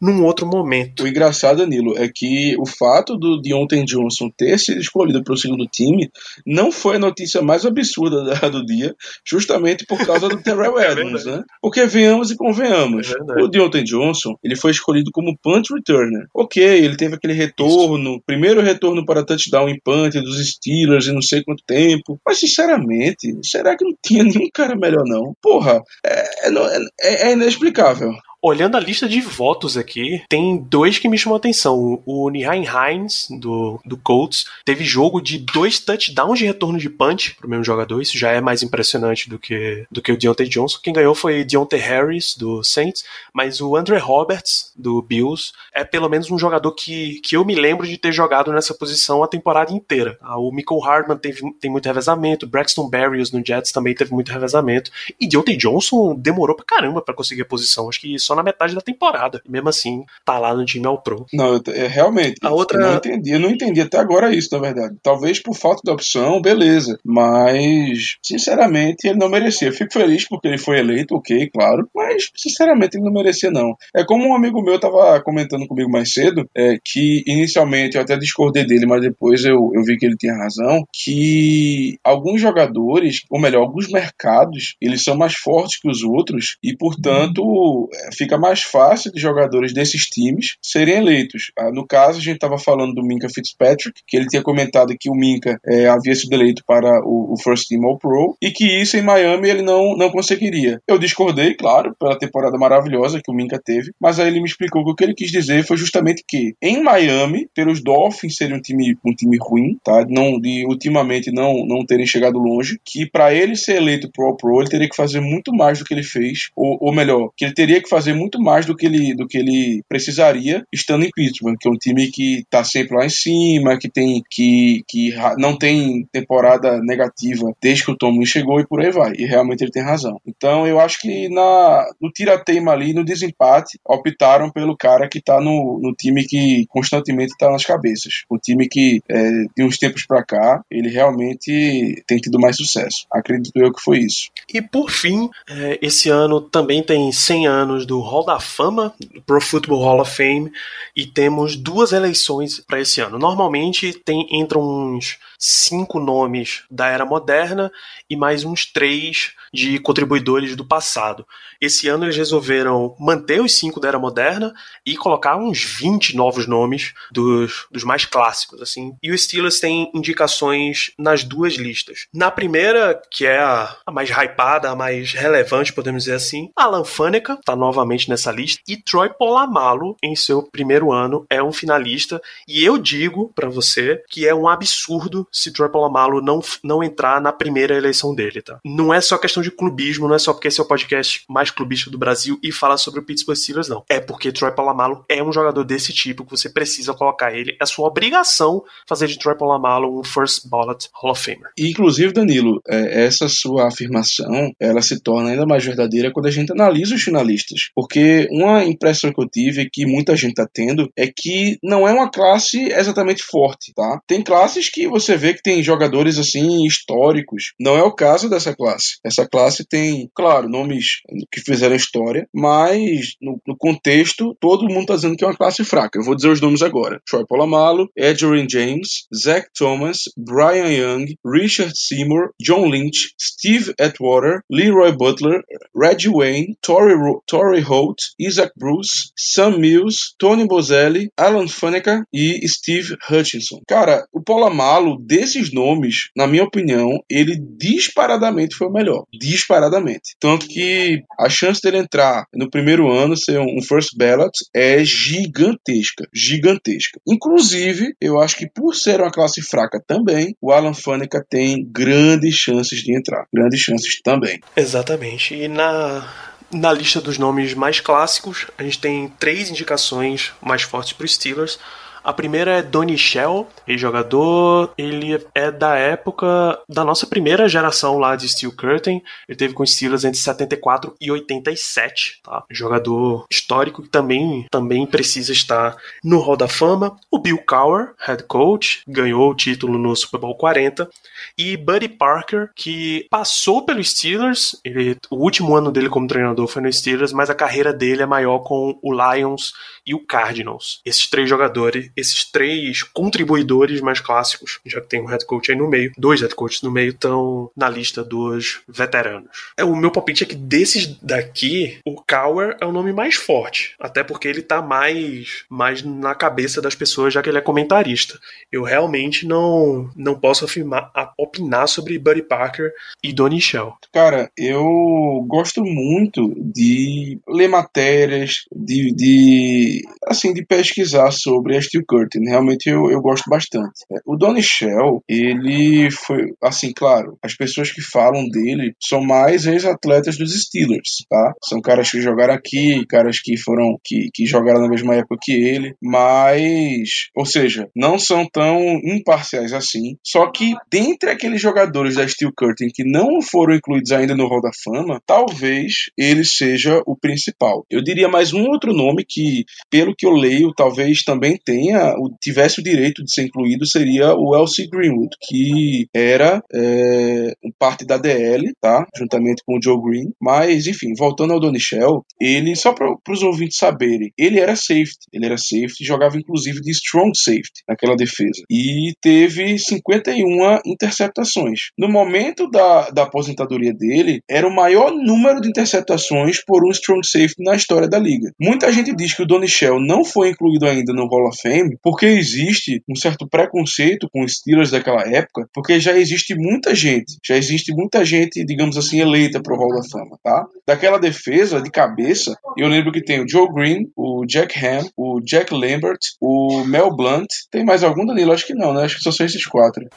num outro momento. O engraçado, Danilo, é que o fato do Deontay Johnson ter sido escolhido para o segundo time não foi a notícia mais absurda do dia, justamente por causa do Terrell é Edmonds, né? Porque venhamos e convenhamos. É o Deontay Johnson, ele foi escolhido como punt returner. Ok, ele teve aquele retorno, Isso. primeiro retorno para touchdown em punt dos Steelers em não sei quanto tempo, mas sinceramente, será que não tinha nenhum cara melhor não? Porra, é, é, é, é inexplicável. Olhando a lista de votos aqui, tem dois que me chamam a atenção. O Nihain Hines, do, do Colts, teve jogo de dois touchdowns de retorno de punch pro mesmo jogador. Isso já é mais impressionante do que, do que o Deontay Johnson. Quem ganhou foi Deontay Harris, do Saints, mas o Andre Roberts, do Bills, é pelo menos um jogador que, que eu me lembro de ter jogado nessa posição a temporada inteira. Ah, o Michael Hardman teve, tem muito revezamento, Braxton Berrios no Jets também teve muito revezamento, e Deontay Johnson demorou pra caramba para conseguir a posição. Acho que só na metade da temporada. E mesmo assim, tá lá no time ao pro. Não, é, realmente. A outra... Eu não entendi. Eu não entendi até agora isso, na verdade. Talvez por falta de opção, beleza. Mas, sinceramente, ele não merecia. Eu fico feliz porque ele foi eleito, ok, claro. Mas, sinceramente, ele não merecia, não. É como um amigo meu tava comentando comigo mais cedo, é, que inicialmente eu até discordei dele, mas depois eu, eu vi que ele tinha razão, que alguns jogadores, ou melhor, alguns mercados, eles são mais fortes que os outros e, portanto, é, fica mais fácil de jogadores desses times serem eleitos. Ah, no caso, a gente estava falando do Minka Fitzpatrick, que ele tinha comentado que o Minka é, havia sido eleito para o, o First Team All Pro e que isso em Miami ele não, não conseguiria. Eu discordei, claro, pela temporada maravilhosa que o Minka teve, mas aí ele me explicou que o que ele quis dizer foi justamente que em Miami, pelos Dolphins serem um time, um time ruim, tá? Não, de ultimamente não, não terem chegado longe, que para ele ser eleito pro All Pro, ele teria que fazer muito mais do que ele fez, ou, ou melhor, que ele teria que fazer muito mais do que ele, do que ele precisaria estando em Pittsburgh, que é um time que tá sempre lá em cima, que tem que, que não tem temporada negativa desde que o Tomlin chegou e por aí vai. E realmente ele tem razão. Então eu acho que na, no tira-teima ali, no desempate, optaram pelo cara que tá no, no time que constantemente tá nas cabeças. O time que é, de uns tempos para cá, ele realmente tem tido mais sucesso. Acredito eu que foi isso. E por fim, é, esse ano também tem 100 anos do Hall da Fama, do Pro Football Hall of Fame, e temos duas eleições para esse ano. Normalmente tem entram uns cinco nomes da era moderna e mais uns três de contribuidores do passado. Esse ano eles resolveram manter os cinco da era moderna e colocar uns 20 novos nomes dos, dos mais clássicos, assim. E o Steelers tem indicações nas duas listas. Na primeira, que é a, a mais hypada, a mais relevante, podemos dizer assim, Alan Faneca está novamente nessa lista e Troy Polamalu, em seu primeiro ano, é um finalista. E eu digo para você que é um absurdo se Troy Polamalu não, não entrar na primeira eleição dele, tá? Não é só questão de clubismo, não é só porque esse é o podcast mais clubista do Brasil e fala sobre o Pittsburgh Steelers, não. É porque Troy Polamalu é um jogador desse tipo que você precisa colocar ele. É sua obrigação fazer de Troy Polamalu um first ballot Hall of Famer. Inclusive, Danilo, é, essa sua afirmação, ela se torna ainda mais verdadeira quando a gente analisa os finalistas. Porque uma impressão que eu tive, que muita gente tá tendo, é que não é uma classe exatamente forte, tá? Tem classes que você vê que tem jogadores assim históricos. Não é o caso dessa classe. Essa classe tem, claro, nomes que fizeram história, mas no, no contexto, todo mundo está dizendo que é uma classe fraca. Eu vou dizer os nomes agora: Troy Polamalu, Adrian James, Zach Thomas, Brian Young, Richard Seymour, John Lynch, Steve Atwater, Leroy Butler, Reggie Wayne, Torrey, Holt, Isaac Bruce, Sam Mills, Tony Bozelli, Alan Faneca e Steve Hutchinson. Cara, o Polamalu, desses nomes, na minha opinião, ele disparadamente foi o melhor. Disparadamente. Tanto que a chance dele entrar no primeiro ano, ser um first ballot, é gigantesca. Gigantesca. Inclusive, eu acho que por ser uma classe fraca também, o Alan Faneca tem grandes chances de entrar. Grandes chances também. Exatamente. E na na lista dos nomes mais clássicos, a gente tem três indicações mais fortes para os Steelers. A primeira é Donny Shell, ex-jogador. Ele é da época da nossa primeira geração lá de Steel Curtain. Ele teve com Steelers entre 74 e 87, tá? Jogador histórico que também, também precisa estar no Hall da Fama. O Bill Cowher, head coach, ganhou o título no Super Bowl 40. E Buddy Parker, que passou pelo Steelers. Ele, o último ano dele como treinador foi no Steelers, mas a carreira dele é maior com o Lions e o Cardinals. Esses três jogadores esses três contribuidores mais clássicos, já que tem um head coach aí no meio, dois head coaches no meio, estão na lista dos veteranos. É, o meu palpite é que desses daqui, o Cower é o nome mais forte, até porque ele tá mais, mais na cabeça das pessoas, já que ele é comentarista. Eu realmente não, não posso afirmar, opinar sobre Buddy Parker e Donnie Shell. Cara, eu gosto muito de ler matérias, de, de assim, de pesquisar sobre a Curtain. Realmente eu, eu gosto bastante. O Donnie Shell, ele foi, assim, claro, as pessoas que falam dele são mais ex-atletas dos Steelers, tá? São caras que jogaram aqui, caras que foram, que, que jogaram na mesma época que ele, mas, ou seja, não são tão imparciais assim. Só que dentre aqueles jogadores da Steel Curtain que não foram incluídos ainda no Hall da Fama, talvez ele seja o principal. Eu diria mais um outro nome que, pelo que eu leio, talvez também tenha, tivesse o direito de ser incluído, seria o Elsie Greenwood, que era é, parte da DL, tá? Juntamente com o Joe Green. Mas, enfim, voltando ao Donichel, ele, só para os ouvintes saberem, ele era safety. Ele era safety, jogava inclusive de strong safety naquela defesa. E teve 51 interceptações. No momento da, da aposentadoria dele, era o maior número de interceptações por um strong safety na história da liga. Muita gente diz que o Donnie Shell não foi incluído ainda no Hall of Fame porque existe um certo preconceito com os Steelers daquela época, porque já existe muita gente, já existe muita gente, digamos assim, eleita para o Hall da Fama, tá? Daquela defesa de cabeça, eu lembro que tem o Joe Green, o Jack Ham, o Jack Lambert, o Mel Blunt. Tem mais algum, Danilo? Acho que não, né? Acho que só são esses quatro.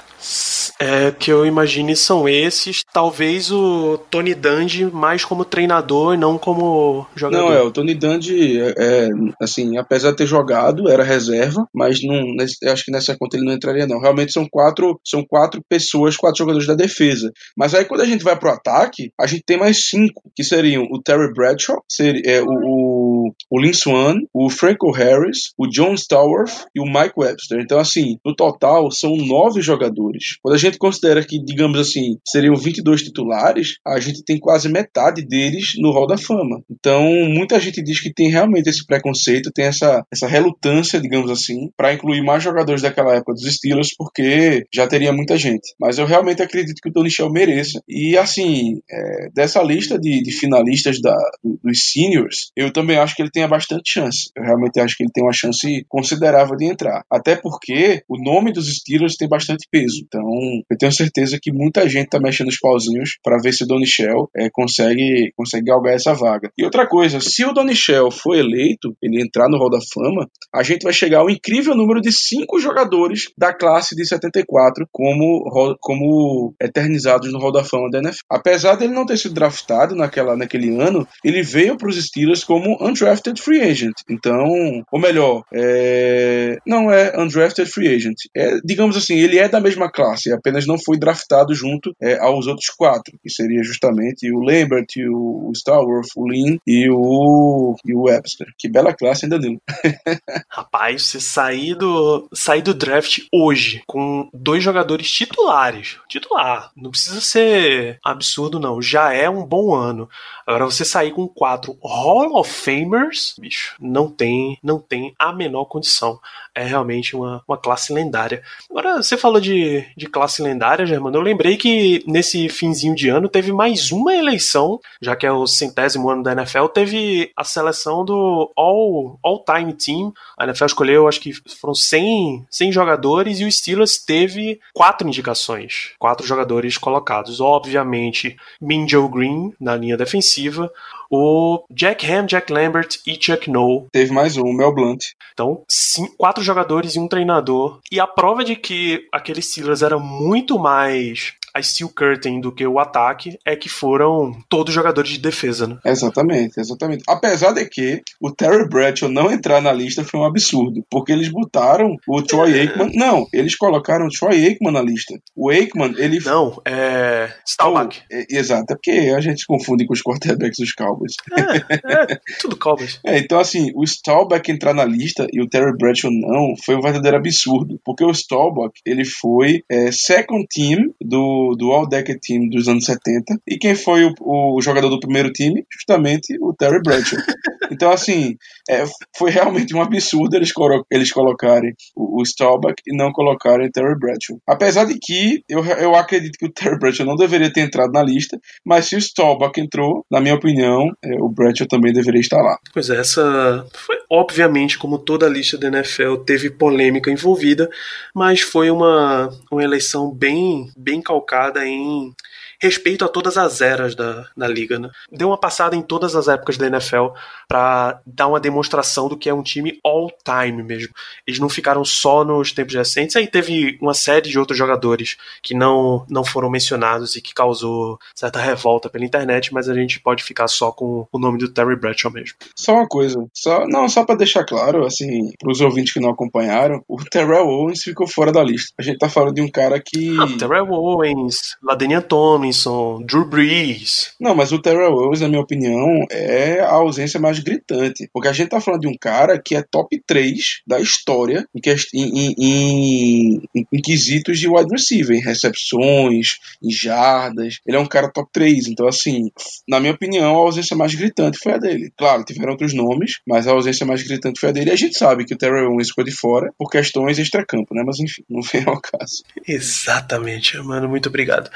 É, que eu imagine são esses. Talvez o Tony Dungy mais como treinador e não como jogador. Não, é, o Tony Dungy, é, é, assim, apesar de ter jogado, era reserva, mas não, acho que nessa conta ele não entraria, não. Realmente são quatro, são quatro pessoas, quatro jogadores da defesa. Mas aí quando a gente vai pro ataque, a gente tem mais cinco, que seriam o Terry Bradshaw, seria, é, o, o, o Lin Swan, o Franco Harris, o John Stallworth e o Mike Webster. Então, assim, no total são nove jogadores. Quando a gente considera que, digamos assim, seriam 22 titulares, a gente tem quase metade deles no Hall da Fama. Então, muita gente diz que tem realmente esse preconceito, tem essa, essa relutância, digamos assim, para incluir mais jogadores daquela época dos Steelers, porque já teria muita gente. Mas eu realmente acredito que o Tony Shell mereça. E, assim, é, dessa lista de, de finalistas da, dos seniors, eu também acho que ele tem bastante chance. Eu realmente acho que ele tem uma chance considerável de entrar. Até porque o nome dos Steelers tem bastante peso. Então, eu tenho certeza que muita gente tá mexendo os pauzinhos para ver se o Donnie Shell é, consegue, consegue galgar essa vaga. E outra coisa, se o Donnie Shell for eleito, ele entrar no Hall da Fama, a gente vai chegar ao incrível número de cinco jogadores da classe de 74 como, como eternizados no Hall da Fama da NFL. Apesar dele não ter sido draftado naquela, naquele ano, ele veio para os Steelers como undrafted free agent. Então, ou melhor, é... não é undrafted free agent. É, digamos assim, ele é da mesma classe, apenas não foi draftado junto é, aos outros quatro, que seria justamente o Lambert, o, Starworth, o Lin e o, e o Webster. Que bela classe, hein, Danilo? Rapaz, você sair do, sair do draft hoje com dois jogadores titulares, titular, não precisa ser absurdo não, já é um bom ano. Agora você sair com quatro Hall of Famers, bicho, não tem, não tem a menor condição. É realmente uma, uma classe lendária. Agora, você falou de, de classe lendária, Germano. Eu lembrei que nesse finzinho de ano teve mais uma eleição, já que é o centésimo ano da NFL, teve a seleção do All, All Team. A NFL escolheu, acho que foram 100, 100 jogadores e o Steelers teve quatro indicações, quatro jogadores colocados. Obviamente, Minjo Green na linha defensiva, o Jack Ham, Jack Lambert e Chuck Noll. Teve mais um, o Mel Blunt. Então, cinco, quatro jogadores e um treinador. E a prova de que aquele Steelers era muito mais a Steel Curtain do que o ataque é que foram todos jogadores de defesa, né? Exatamente, exatamente. Apesar de que o Terry Bradshaw não entrar na lista foi um absurdo, porque eles botaram o Troy é. Aikman. Não, eles colocaram o Troy Aikman na lista. O Aikman, ele. Não, é. Staubach. Oh, é, exato, é porque a gente se confunde com os quarterbacks dos Cowboys. É, é tudo Cowboys. é, então assim, o Staubach entrar na lista e o Terry Bradshaw não foi um verdadeiro absurdo, porque o Staubach, ele foi é, second team do do, do All-Decade Team dos anos 70. E quem foi o, o jogador do primeiro time? Justamente o Terry Bradshaw. Então, assim, é, foi realmente um absurdo eles, eles colocarem o, o Staubach e não colocarem o Terry Bradshaw. Apesar de que eu, eu acredito que o Terry Bradshaw não deveria ter entrado na lista, mas se o Staubach entrou, na minha opinião, é, o Bradshaw também deveria estar lá. Pois é, essa foi obviamente, como toda a lista da NFL, teve polêmica envolvida, mas foi uma, uma eleição bem, bem calcada em respeito a todas as eras da, da liga, né? Deu uma passada em todas as épocas da NFL para dar uma demonstração do que é um time all-time mesmo. Eles não ficaram só nos tempos recentes, aí teve uma série de outros jogadores que não, não foram mencionados e que causou certa revolta pela internet, mas a gente pode ficar só com o nome do Terry Bradshaw mesmo. Só uma coisa, só não só para deixar claro, assim, para os ouvintes que não acompanharam, o Terrell Owens ficou fora da lista. A gente tá falando de um cara que ah, Terrell Owens, Ladenian Tomlinson Robinson, Drew Brees. Não, mas o Terrell Owens, na minha opinião, é a ausência mais gritante. Porque a gente tá falando de um cara que é top 3 da história em, em, em, em quesitos de wide receiver, em recepções, em jardas. Ele é um cara top 3. Então, assim, na minha opinião, a ausência mais gritante foi a dele. Claro, tiveram outros nomes, mas a ausência mais gritante foi a dele. E a gente sabe que o Terrell Owens ficou de fora por questões extracampo, né? Mas enfim, não vem ao caso. Exatamente, mano. Muito obrigado.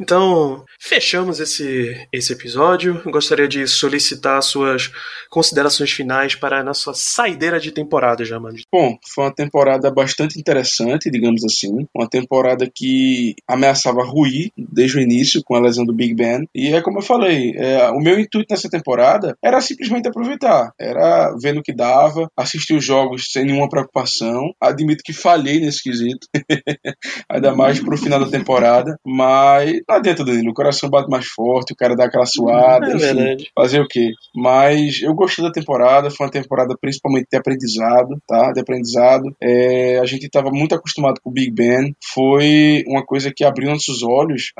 Então, fechamos esse, esse episódio. Gostaria de solicitar suas considerações finais para a nossa saideira de temporada, Jamandi. Bom, foi uma temporada bastante interessante, digamos assim. Uma temporada que ameaçava ruir desde o início com a lesão do Big Ben. E é como eu falei, é, o meu intuito nessa temporada era simplesmente aproveitar. Era vendo o que dava, assistir os jogos sem nenhuma preocupação. Admito que falhei nesse quesito. Ainda mais pro final da temporada. Mas não adianta Danilo, o coração bate mais forte, o cara dá aquela suada, é enfim, verdade. fazer o quê? Mas eu gostei da temporada, foi uma temporada principalmente de aprendizado, tá? De aprendizado. É, a gente estava muito acostumado com o Big Ben, foi uma coisa que abriu nossos olhos,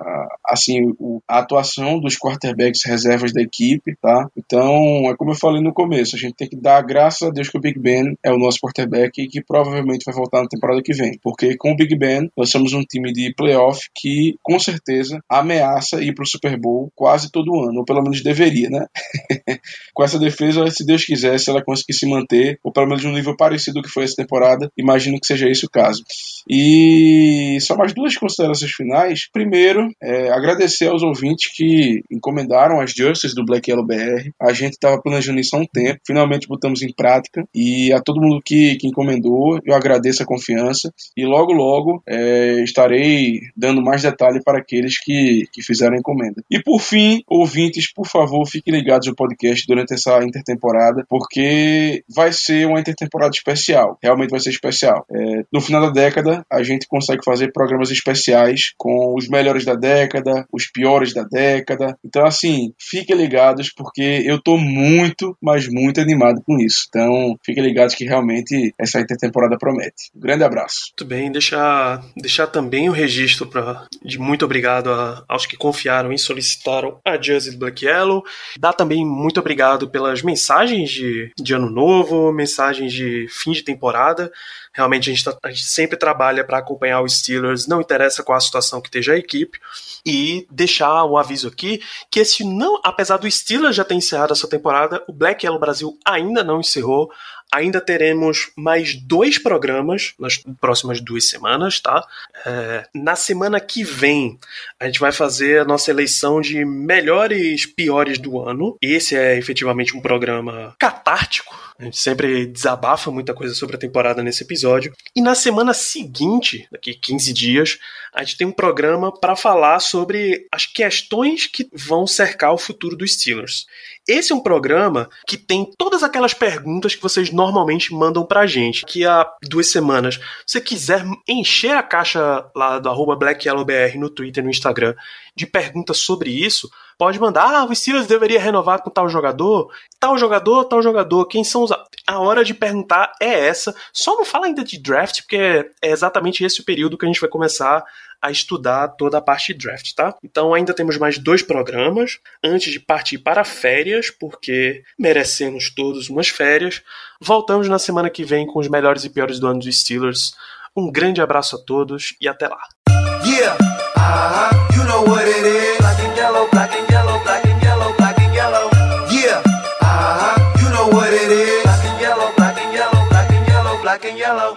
assim, a atuação dos quarterbacks reservas da equipe, tá? Então, é como eu falei no começo, a gente tem que dar graças a Deus que o Big Ben é o nosso quarterback e que provavelmente vai voltar na temporada que vem, porque com o Big Ben nós somos um time de playoff que com certeza ameaça ameaça ir para o Super Bowl quase todo ano, ou pelo menos deveria, né? Com essa defesa, se Deus quiser, se ela conseguir se manter, ou pelo menos um nível parecido que foi essa temporada, imagino que seja esse o caso. E só mais duas considerações finais. Primeiro, é, agradecer aos ouvintes que encomendaram as jerseys do Black Yellow BR. A gente estava planejando isso há um tempo, finalmente botamos em prática. E a todo mundo que, que encomendou, eu agradeço a confiança. E logo, logo é, estarei dando mais detalhe para aqueles que que, fizeram a encomenda. E por fim, ouvintes, por favor, fiquem ligados no podcast durante essa intertemporada, porque vai ser uma intertemporada especial. Realmente vai ser especial. É, no final da década, a gente consegue fazer programas especiais com os melhores da década, os piores da década. Então, assim, fiquem ligados, porque eu tô muito, mas muito animado com isso. Então, fiquem ligados que realmente essa intertemporada promete. Um grande abraço. Muito bem, deixar, deixar também o registro pra, de muito obrigado a, aos que confiaram e solicitaram a Jersey Black Yellow. Dá também muito obrigado pelas mensagens de, de ano novo, mensagens de fim de temporada. Realmente a gente, tá, a gente sempre trabalha para acompanhar os Steelers, não interessa qual a situação que esteja a equipe. E deixar o aviso aqui que esse não, apesar do Steelers já ter encerrado essa temporada, o Black Yellow Brasil ainda não encerrou. Ainda teremos mais dois programas nas próximas duas semanas, tá? É, na semana que vem, a gente vai fazer a nossa eleição de melhores piores do ano. Esse é efetivamente um programa catártico. A gente sempre desabafa muita coisa sobre a temporada nesse episódio. E na semana seguinte, daqui 15 dias, a gente tem um programa para falar sobre as questões que vão cercar o futuro dos Steelers. Esse é um programa que tem todas aquelas perguntas que vocês normalmente mandam pra gente. Que há duas semanas, se você quiser encher a caixa lá do arroba BlackYellowBR no Twitter e no Instagram de perguntas sobre isso, pode mandar. Ah, o Steelers deveria renovar com tal jogador, tal jogador, tal jogador. Quem são os. A hora de perguntar é essa. Só não fala ainda de draft, porque é exatamente esse o período que a gente vai começar a estudar toda a parte de draft, tá? Então ainda temos mais dois programas antes de partir para férias, porque merecemos todos umas férias. Voltamos na semana que vem com os melhores e piores do ano dos Steelers. Um grande abraço a todos e até lá. Yeah, uh-huh. you know what it is. Black and yellow, black and yellow, black and yellow, black and yellow. Yeah, uh-huh. you know what it is. Black and yellow, black and yellow, black and yellow, black and yellow.